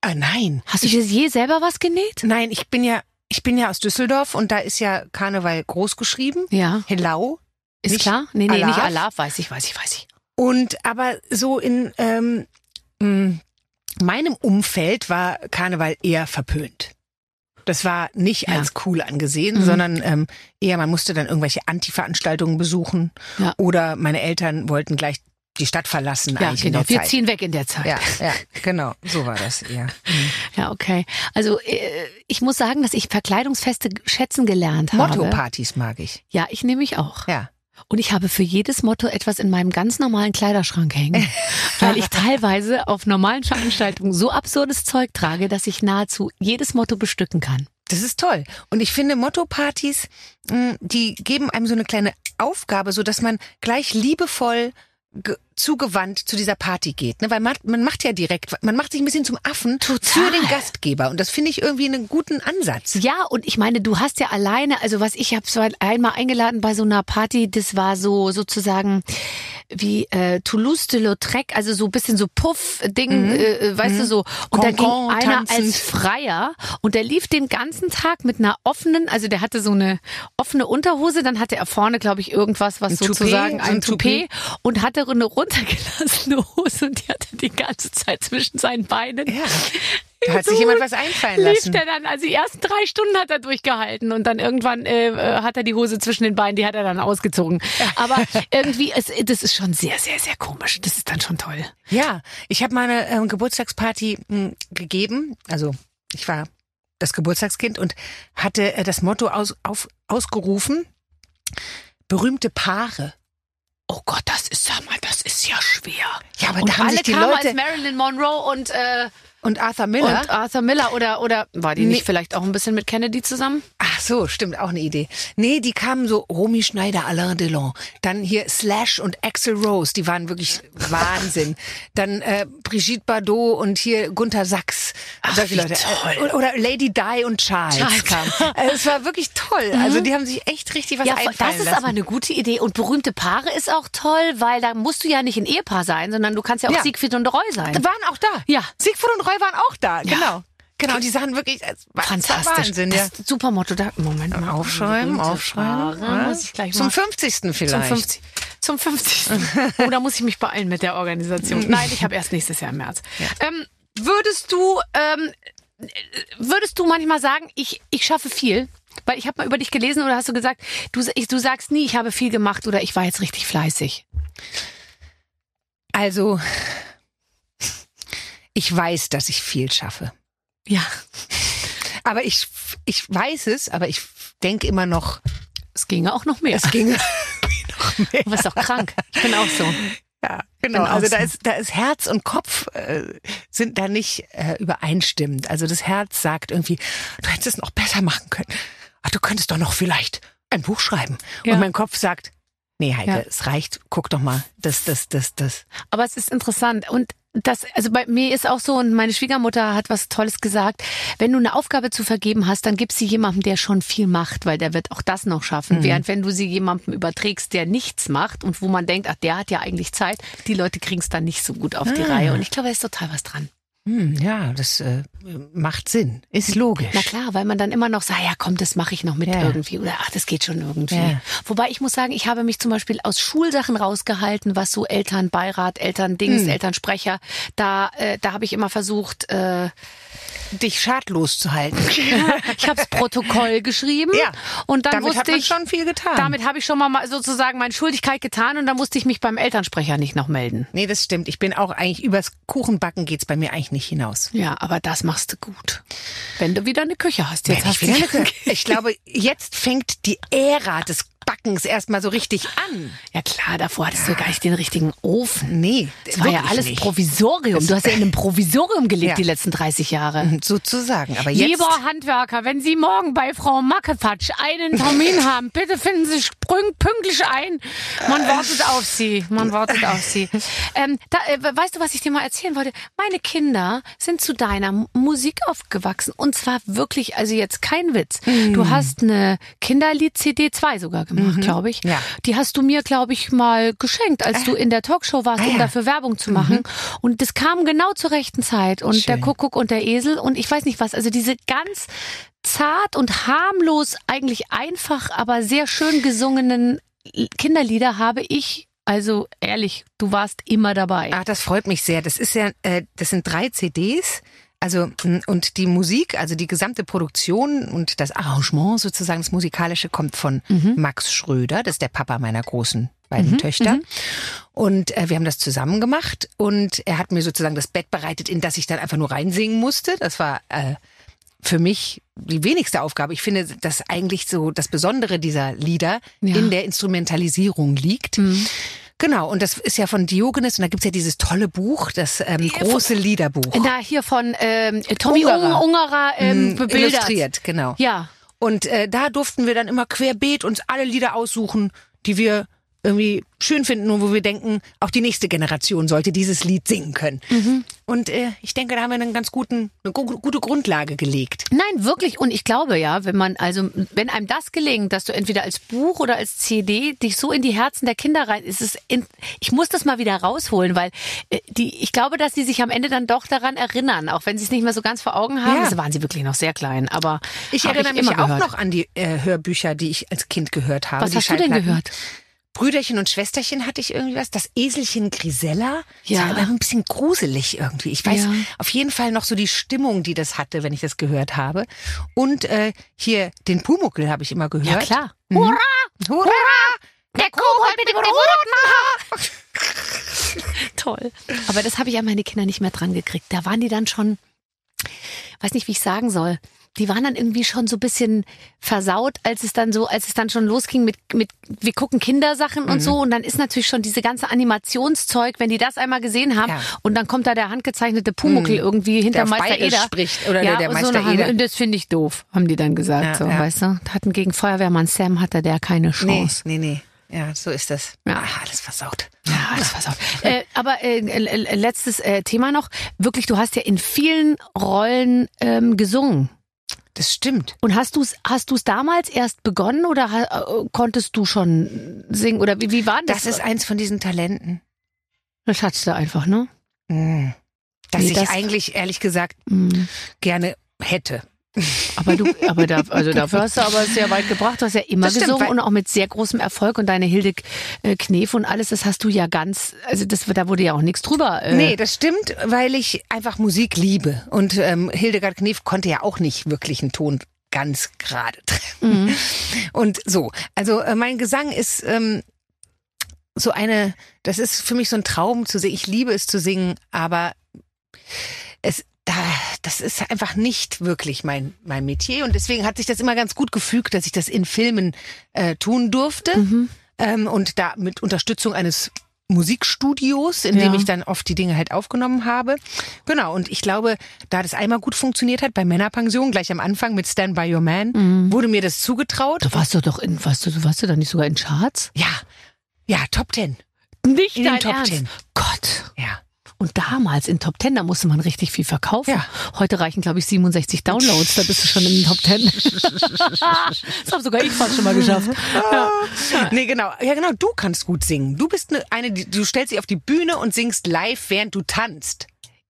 Ah, nein. Hast du dir je selber was genäht? Nein, ich bin ja, ich bin ja aus Düsseldorf und da ist ja Karneval groß geschrieben. Ja. Hello. Ist Nicht klar? Nee, nee, nicht Alaf? Alaf, weiß ich, weiß ich, weiß ich. Und aber so in ähm, mh, meinem Umfeld war Karneval eher verpönt. Das war nicht Ja. als cool angesehen, Mhm. sondern ähm, eher man musste dann irgendwelche Anti-Veranstaltungen besuchen Ja. oder meine Eltern wollten gleich die Stadt verlassen Ja, eigentlich genau. Wir Zeit. ziehen weg in der Zeit. ja, ja, genau, so war das eher. [laughs] Ja, okay. Also äh, ich muss sagen, dass ich Verkleidungsfeste schätzen gelernt habe. Motto-Partys mag ich. Ja, ich nehme mich auch. Ja. Und ich habe für jedes Motto etwas in meinem ganz normalen Kleiderschrank hängen, [laughs] weil ich teilweise auf normalen Veranstaltungen so absurdes Zeug trage, dass ich nahezu jedes Motto bestücken kann. Das ist toll. Und ich finde Motto-Partys, mh, die geben einem so eine kleine Aufgabe, so dass man gleich liebevoll zugewandt zu dieser Party geht, ne? Weil man, man macht ja direkt, man macht sich ein bisschen zum Affen für den Gastgeber und das finde ich irgendwie einen guten Ansatz. Ja, und ich meine, du hast ja alleine, also was ich habe so einmal eingeladen bei so einer Party, das war so sozusagen wie äh, Toulouse de Lautrec, also so ein bisschen so Puff-Ding, äh, weißt du so. Und da ging einer tanzend. als Freier und der lief den ganzen Tag mit einer offenen, also der hatte so eine offene Unterhose, dann hatte er vorne, glaube ich, irgendwas, was Ein Toupet, sozusagen so ein ein Toupet und hatte eine runtergelassene Hose und die hatte die ganze Zeit zwischen seinen Beinen. Ja. Da hat sich jemand was einfallen lief lassen. der dann, also die ersten drei Stunden hat er durchgehalten und dann irgendwann äh, äh, hat er die Hose zwischen den Beinen, die hat er dann ausgezogen. Aber [laughs] irgendwie, es, das ist schon sehr, sehr, sehr komisch. Das ist dann schon toll. Ja, ich habe meine ähm, Geburtstagsparty mh, gegeben. Also ich war das Geburtstagskind und hatte äh, das Motto aus, auf, ausgerufen: berühmte Paare. Oh Gott, das ist, sag mal, das ist ja schwer. Ja, aber und da haben alle sich die kamen Leute als Marilyn Monroe und, äh, und Arthur Miller. und Arthur Miller oder, oder war die Nee. nicht vielleicht auch ein bisschen mit Kennedy zusammen? Ach so, stimmt, auch eine Idee. Nee, die kamen so Romy Schneider, Alain Delon. Dann hier Slash und Axel Rose, die waren wirklich [laughs] Wahnsinn. Dann äh, Brigitte Bardot und hier Gunther Sachs. Solche wie Leute. toll. Äh, Oder Lady Di und Charles, Charles. kamen. [laughs] Also, es war wirklich toll. Also die haben sich echt richtig was Ja, einfallen das ist lassen. aber eine gute Idee. Und berühmte Paare ist auch toll, weil da musst du ja nicht ein Ehepaar sein, sondern du kannst ja auch Ja. Siegfried und Roy sein. Die waren auch da. Ja. Siegfried und Roy waren auch da, genau. Genau, die sahen wirklich Fantastisch. Wahnsinn, ja. das ist super Motto. Da, Moment mal. Aufschreiben, aufschreiben. Ja. Muss ich gleich Zum mal. 50. Zum vielleicht. 50. Zum 50. [laughs] oh, da muss ich mich beeilen mit der Organisation. Nein, ich habe erst nächstes Jahr im März. Ähm, würdest du, ähm, äh, würdest du manchmal sagen, ich, ich schaffe viel? Weil ich habe mal über dich gelesen oder hast du gesagt, du, ich, du sagst nie, ich habe viel gemacht oder ich war jetzt richtig fleißig. Also, ich weiß, dass ich viel schaffe. Ja, Aber ich, ich weiß es, aber ich denke immer noch, es ginge auch noch mehr. es ginge. Du bist doch krank. Ich bin auch so. Ja, genau. Auch Also da ist, da ist Herz und Kopf äh, sind da nicht äh, übereinstimmend. Also das Herz sagt irgendwie, du hättest es noch besser machen können. Ach, du könntest doch noch vielleicht ein Buch schreiben. Ja. Und mein Kopf sagt, nee, Heike, Ja. es reicht. Guck doch mal, das, das, das, das. Aber es ist interessant und das, also bei mir ist auch so, und meine Schwiegermutter hat was Tolles gesagt. Wenn du eine Aufgabe zu vergeben hast, dann gib sie jemandem, der schon viel macht, weil der wird auch das noch schaffen. Während wenn du sie jemandem überträgst, der nichts macht und wo man denkt, ach, der hat ja eigentlich Zeit, die Leute kriegen es dann nicht so gut auf die Reihe. Und ich glaube, da ist total was dran. Hm, ja, das äh, macht Sinn. Ist logisch. Na klar, weil man dann immer noch sagt, ja komm, das mache ich noch mit Ja. irgendwie oder ach, das geht schon irgendwie. Ja. Wobei ich muss sagen, ich habe mich zum Beispiel aus Schulsachen rausgehalten, was so Elternbeirat, Elterndings, Hm. Elternsprecher, da, äh, da habe ich immer versucht, äh, Dich schadlos zu halten. [laughs] ich habe das Protokoll geschrieben Ja, und dann damit wusste hat man ich, schon viel getan. damit habe ich schon mal sozusagen meine Schuldigkeit getan und dann musste ich mich beim Elternsprecher nicht noch melden. Nee, das stimmt. Ich bin auch eigentlich übers Kuchenbacken geht's bei mir eigentlich nicht hinaus. Ja, aber das machst du gut. Wenn du wieder eine Küche hast. Jetzt Wenn hast ich, wieder du eine Küche- ich glaube, jetzt fängt die Ära des Backens erstmal so richtig an. Ja klar, davor hattest du gar nicht den richtigen Ofen. Nee, Das war ja alles nicht. Provisorium. Du hast ja in einem Provisorium gelebt Ja. die letzten 30 Jahre. [laughs] Sozusagen. Aber jetzt. Lieber Handwerker, wenn Sie morgen bei Frau Mackefatsch einen Termin [laughs] haben, bitte finden Sie pünktlich ein. Man wartet auf Sie. Man wartet auf Sie. [laughs] Ähm, da, äh, weißt du, was ich dir mal erzählen wollte? Meine Kinder sind zu deiner Musik aufgewachsen. Und zwar wirklich, also jetzt kein Witz. Du hast eine Kinderlied-CD 2 sogar gemacht, glaube ich. Ja. Die hast du mir, glaube ich, mal geschenkt, als du in der Talkshow warst, Ah, um ja. dafür Werbung zu machen. Und das kam genau zur rechten Zeit. Und der Schön. Kuckuck und der Esel und ich weiß nicht was. Also diese ganz zart und harmlos, eigentlich einfach, aber sehr schön gesungenen Kinderlieder habe ich, also ehrlich, du warst immer dabei. Ach, das freut mich sehr. Das ist ja, äh, das sind drei CDs. Also und die Musik, also die gesamte Produktion und das Arrangement sozusagen, das musikalische kommt von Max Schröder, das ist der Papa meiner großen beiden Töchter. Und äh, wir haben das zusammen gemacht und er hat mir sozusagen das Bett bereitet, in das ich dann einfach nur reinsingen musste. Das war äh, für mich die wenigste Aufgabe. Ich finde, dass eigentlich so das Besondere dieser Lieder Ja. in der Instrumentalisierung liegt. Genau, und das ist ja von Diogenes und da gibt's ja dieses tolle Buch, das ähm, große Liederbuch. Da hier von ähm, Tommy Ungerer. Ungerer, Ungerer ähm, Mm, bebildert. illustriert, genau. Ja. Und äh, da durften wir dann immer querbeet uns alle Lieder aussuchen, die wir irgendwie schön finden und wo wir denken, auch die nächste Generation sollte dieses Lied singen können. Und äh, ich denke, da haben wir einen ganz guten, eine gu- gute Grundlage gelegt. Nein, wirklich. Und ich glaube ja, wenn man, also, wenn einem das gelingt, dass du entweder als Buch oder als CD dich so in die Herzen der Kinder rein, ist es, in, ich muss das mal wieder rausholen, weil äh, die, ich glaube, dass die sich am Ende dann doch daran erinnern, auch wenn sie es nicht mehr so ganz vor Augen haben. Ja. Also waren sie wirklich noch sehr klein, aber Ich erinnere mich immer auch gehört. noch an die äh, Hörbücher, die ich als Kind gehört habe. Was hast du denn gehört? Brüderchen und Schwesterchen hatte ich irgendwie was. Das Eselchen Grisella. Ja. Das war ein bisschen gruselig irgendwie. Ich weiß Ja. auf jeden Fall noch so die Stimmung, die das hatte, wenn ich das gehört habe. Und äh, hier den Pumuckel habe ich immer gehört. Ja, klar. Mhm. Hurra! Hurra! Der Kobold mit dem roten [laughs] Toll. Aber das habe ich an meine Kinder nicht mehr dran gekriegt. Da waren die dann schon, weiß nicht, wie ich sagen soll. Die waren dann irgendwie schon so ein bisschen versaut, als es dann so, als es dann schon losging mit, mit wir gucken Kindersachen und so. Und dann ist natürlich schon diese ganze Animationszeug, wenn die das einmal gesehen haben Ja. und dann kommt da der handgezeichnete Pumuckel irgendwie hinter Der Meister Eder. spricht, oder ja, der- der so Meister nach- Eder. Und das finde ich doof, haben die dann gesagt. Ja, so, ja. weißt du? Hatten gegen Feuerwehrmann Sam hatte der keine Nee, Chance. nee, nee. Ja, so ist das. Ja. Ah, alles versaut. Ja, alles auf. äh, aber äh, äh, letztes äh, Thema noch. Wirklich, du hast ja in vielen Rollen ähm, gesungen. Das stimmt. Und hast du es hast du's damals erst begonnen oder äh, konntest du schon singen? Oder wie, wie war das? Das ist eins von diesen Talenten. das hattest du einfach, ne? Mm. Dass Nee, ich das- eigentlich, ehrlich gesagt, Mhm. gerne hätte. Aber du, aber da, [laughs] also dafür hast du aber sehr weit gebracht. Du hast ja immer Das gesungen und auch mit sehr großem Erfolg. Und deine Hilde äh, Knef und alles, das hast du ja ganz, also das, da wurde ja auch nichts drüber. Äh, Nee, das stimmt, weil ich einfach Musik liebe. Und ähm, Hildegard Knef konnte ja auch nicht wirklich einen Ton ganz gerade treffen. [laughs] Und so, also äh, mein Gesang ist ähm, so eine, das ist für mich so ein Traum zu singen. Ich liebe es zu singen, aber es da, das ist einfach nicht wirklich mein, mein Metier. Und deswegen hat sich das immer ganz gut gefügt, dass ich das in Filmen äh, tun durfte. Ähm, und da mit Unterstützung eines Musikstudios, in dem Ja. ich dann oft die Dinge halt aufgenommen habe. Genau, und ich glaube, da das einmal gut funktioniert hat bei Männerpension, gleich am Anfang mit Stand By Your Man, wurde mir das zugetraut. Du warst doch doch in, warst du, warst du da nicht sogar in Charts? Ja, ja, Top Ten. Nicht In dein Top Ernst. 10. Gott. Ja. Und damals in Top 10, da musste man richtig viel verkaufen. Ja. Heute reichen, glaube ich, 67 Downloads, da bist du schon in den Top 10. [laughs] das habe sogar ich fast schon mal geschafft. Ja. [laughs] Nee, genau. Ja, genau, du kannst gut singen. Du bist eine, eine die, du stellst dich auf die Bühne und singst live, während du tanzt.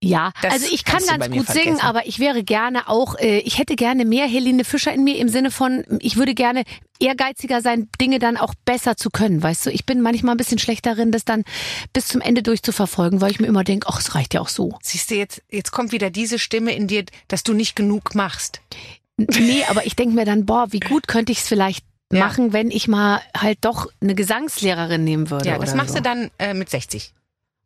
Ja, Das also ich kann ganz gut singen, vergessen. aber ich wäre gerne auch, äh, ich hätte gerne mehr Helene Fischer in mir im Sinne von, ich würde gerne ehrgeiziger sein, Dinge dann auch besser zu können, weißt du? Ich bin manchmal ein bisschen schlecht darin, das dann bis zum Ende durchzuverfolgen, weil ich mir immer denke, ach, es reicht ja auch so. Siehst du, jetzt, jetzt kommt wieder diese Stimme in dir, dass du nicht genug machst. Nee, aber ich denke mir dann, boah, wie gut könnte ich es vielleicht Ja. machen, wenn ich mal halt doch eine Gesangslehrerin nehmen würde. Ja, das machst so. du dann äh, mit 60.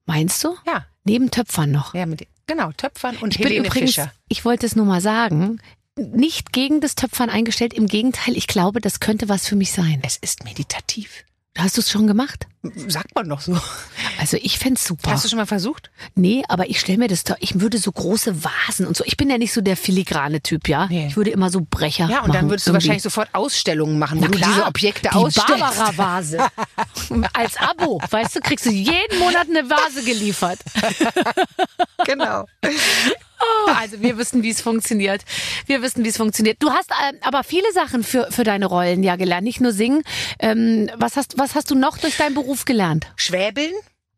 Meinst du? Ja. Neben Töpfern noch. Ja, mit, genau, Töpfern und Ich bin Helene übrigens, Fischer. ich wollte es nur mal sagen, nicht gegen das Töpfern eingestellt. Im Gegenteil, ich glaube, das könnte was für mich sein. Es ist meditativ. Hast du es schon gemacht? Sagt man doch so. Also ich fänd's super. Hast du schon mal versucht? Nee, aber ich stelle mir das doch, ich würde so große Vasen und so. Ich bin ja nicht so der filigrane Typ, ja. Nee. Ich würde immer so Brecher Ja, und machen, dann würdest du wahrscheinlich sofort Ausstellungen machen, wo Na du klar, diese Objekte die ausstellst. Barbara-Vase. [laughs] Als Abo, weißt du, kriegst du jeden Monat eine Vase geliefert. Genau. Also wir wissen, wie es funktioniert. Wir wissen, wie es funktioniert. Du hast ähm, aber viele Sachen für, für deine Rollen ja gelernt, nicht nur singen. Ähm, was, hast, was hast du noch durch deinen Beruf gelernt? Schwäbeln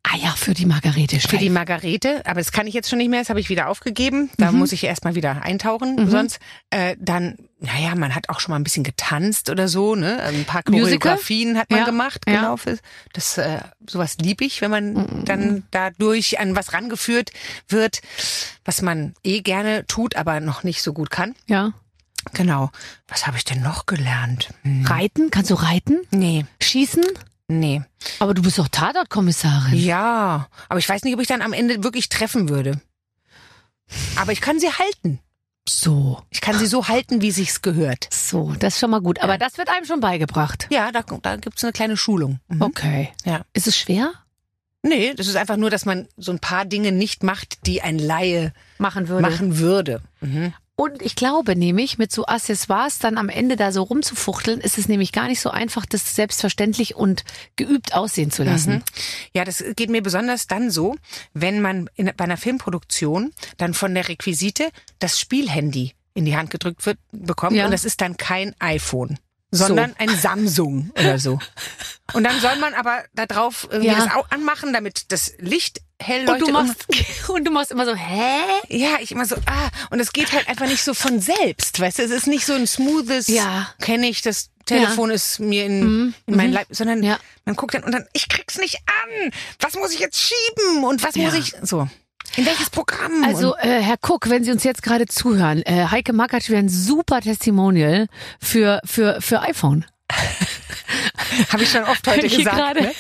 Ah ja, für die Margarete für die Margarete, aber das kann ich jetzt schon nicht mehr, das habe ich wieder aufgegeben. Da Mhm. muss ich erstmal wieder eintauchen. Sonst äh, dann, naja, man hat auch schon mal ein bisschen getanzt oder so, ne? Ein paar Musical? Choreografien hat man Ja, gemacht, ja. genau. Für, das äh, sowas lieb ich, wenn man Mhm. dann dadurch an was rangeführt wird, was man eh gerne tut, aber noch nicht so gut kann. Ja. Genau. Was habe ich denn noch gelernt? Hm. Reiten? Kannst du reiten? Nee, Schießen? Nee. Aber du bist doch Tatortkommissarin. Ja, aber ich weiß nicht, ob ich dann am Ende wirklich treffen würde. Aber ich kann sie halten. So. Ich kann sie so halten, wie sich's gehört. So, das ist schon mal gut. Aber das wird einem schon beigebracht. Ja, da, da gibt's eine kleine Schulung. Mhm. Okay. Ja. Ist es schwer? Nee, das ist einfach nur, dass man so ein paar Dinge nicht macht, die ein Laie Machen würde. machen würde. Mhm. Und ich glaube nämlich, mit so Accessoires dann am Ende da so rumzufuchteln, ist es nämlich gar nicht so einfach, das selbstverständlich und geübt aussehen zu lassen. Mhm. Ja, das geht mir besonders dann so, wenn man in, bei einer Filmproduktion dann von der Requisite das Spielhandy in die Hand gedrückt wird, bekommt Ja. und das ist dann kein iPhone, sondern ein Samsung oder so. Und dann soll man aber da drauf irgendwie Ja. das anmachen, damit das Licht hell Und leuchtet. du machst, [laughs] und du machst immer so, hä? ja, ich immer so, ah, und es geht halt einfach nicht so von selbst, weißt du, es ist nicht so ein smoothes, Ja. kenne ich, das Telefon ist mir in, in meinen Leib, sondern Mhm. Ja. man guckt dann und dann, ich krieg's nicht an, was muss ich jetzt schieben und was Ja. muss ich, so, in welches Programm? Also, äh, Herr Cook, wenn Sie uns jetzt gerade zuhören, äh, Heike Makatsch wäre ein super Testimonial für, für, für iPhone. Habe ich schon oft heute Hier gesagt. Ne?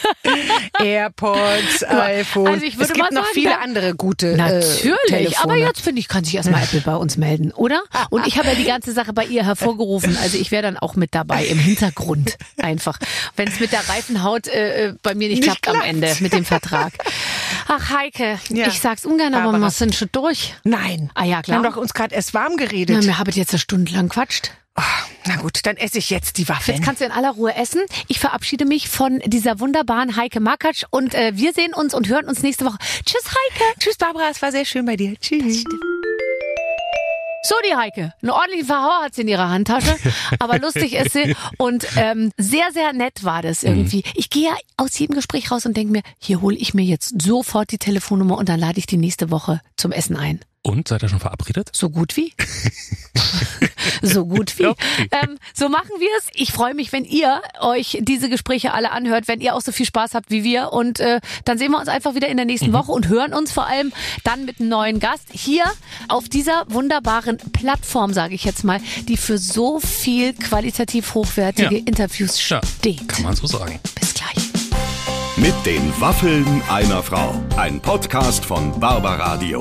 AirPods, iPhone. also ich würde es gibt mal noch sagen, viele andere gute Natürlich, äh, aber jetzt finde ich, kann sich erstmal [laughs] Apple bei uns melden, oder? Und ich habe ja die ganze Sache bei ihr hervorgerufen, also ich wäre dann auch mit dabei im Hintergrund einfach, wenn es mit der Reifenhaut äh, äh, bei mir nicht, Nicht klappt, am klappt. Ende mit dem Vertrag. [laughs] Ach Heike, Ja. ich sag's ungern, aber Barbara. wir sind schon durch. Nein. Ah ja, Wir klar. haben doch uns gerade erst warm geredet. Na, wir haben jetzt eine Stunde lang quatscht. Ah, na gut, dann esse ich jetzt die Waffeln. Jetzt kannst du in aller Ruhe essen. Ich verabschiede mich von dieser wunderbaren Heike Makatsch und äh, wir sehen uns und hören uns nächste Woche. Tschüss Heike. Tschüss Barbara, es war sehr schön bei dir. Tschüss. So, die Heike. Einen ordentlichen Verhauer hat sie in ihrer Handtasche, [laughs] aber lustig ist sie und ähm, sehr, sehr nett war das irgendwie. Ich gehe ja aus jedem Gespräch raus und denke mir, hier hole ich mir jetzt sofort die Telefonnummer und dann lade ich die nächste Woche zum Essen ein. Und seid ihr schon verabredet? So gut wie. [laughs] so gut wie. Okay. Ähm, so machen wir es. Ich freue mich, wenn ihr euch diese Gespräche alle anhört, wenn ihr auch so viel Spaß habt wie wir. Und äh, dann sehen wir uns einfach wieder in der nächsten Woche und hören uns vor allem dann mit einem neuen Gast hier auf dieser wunderbaren Plattform, sage ich jetzt mal, die für so viel qualitativ hochwertige Ja. Interviews Ja, steht. kann man so sagen. Bis gleich. Mit den Waffeln einer Frau. Ein Podcast von Barbaradio.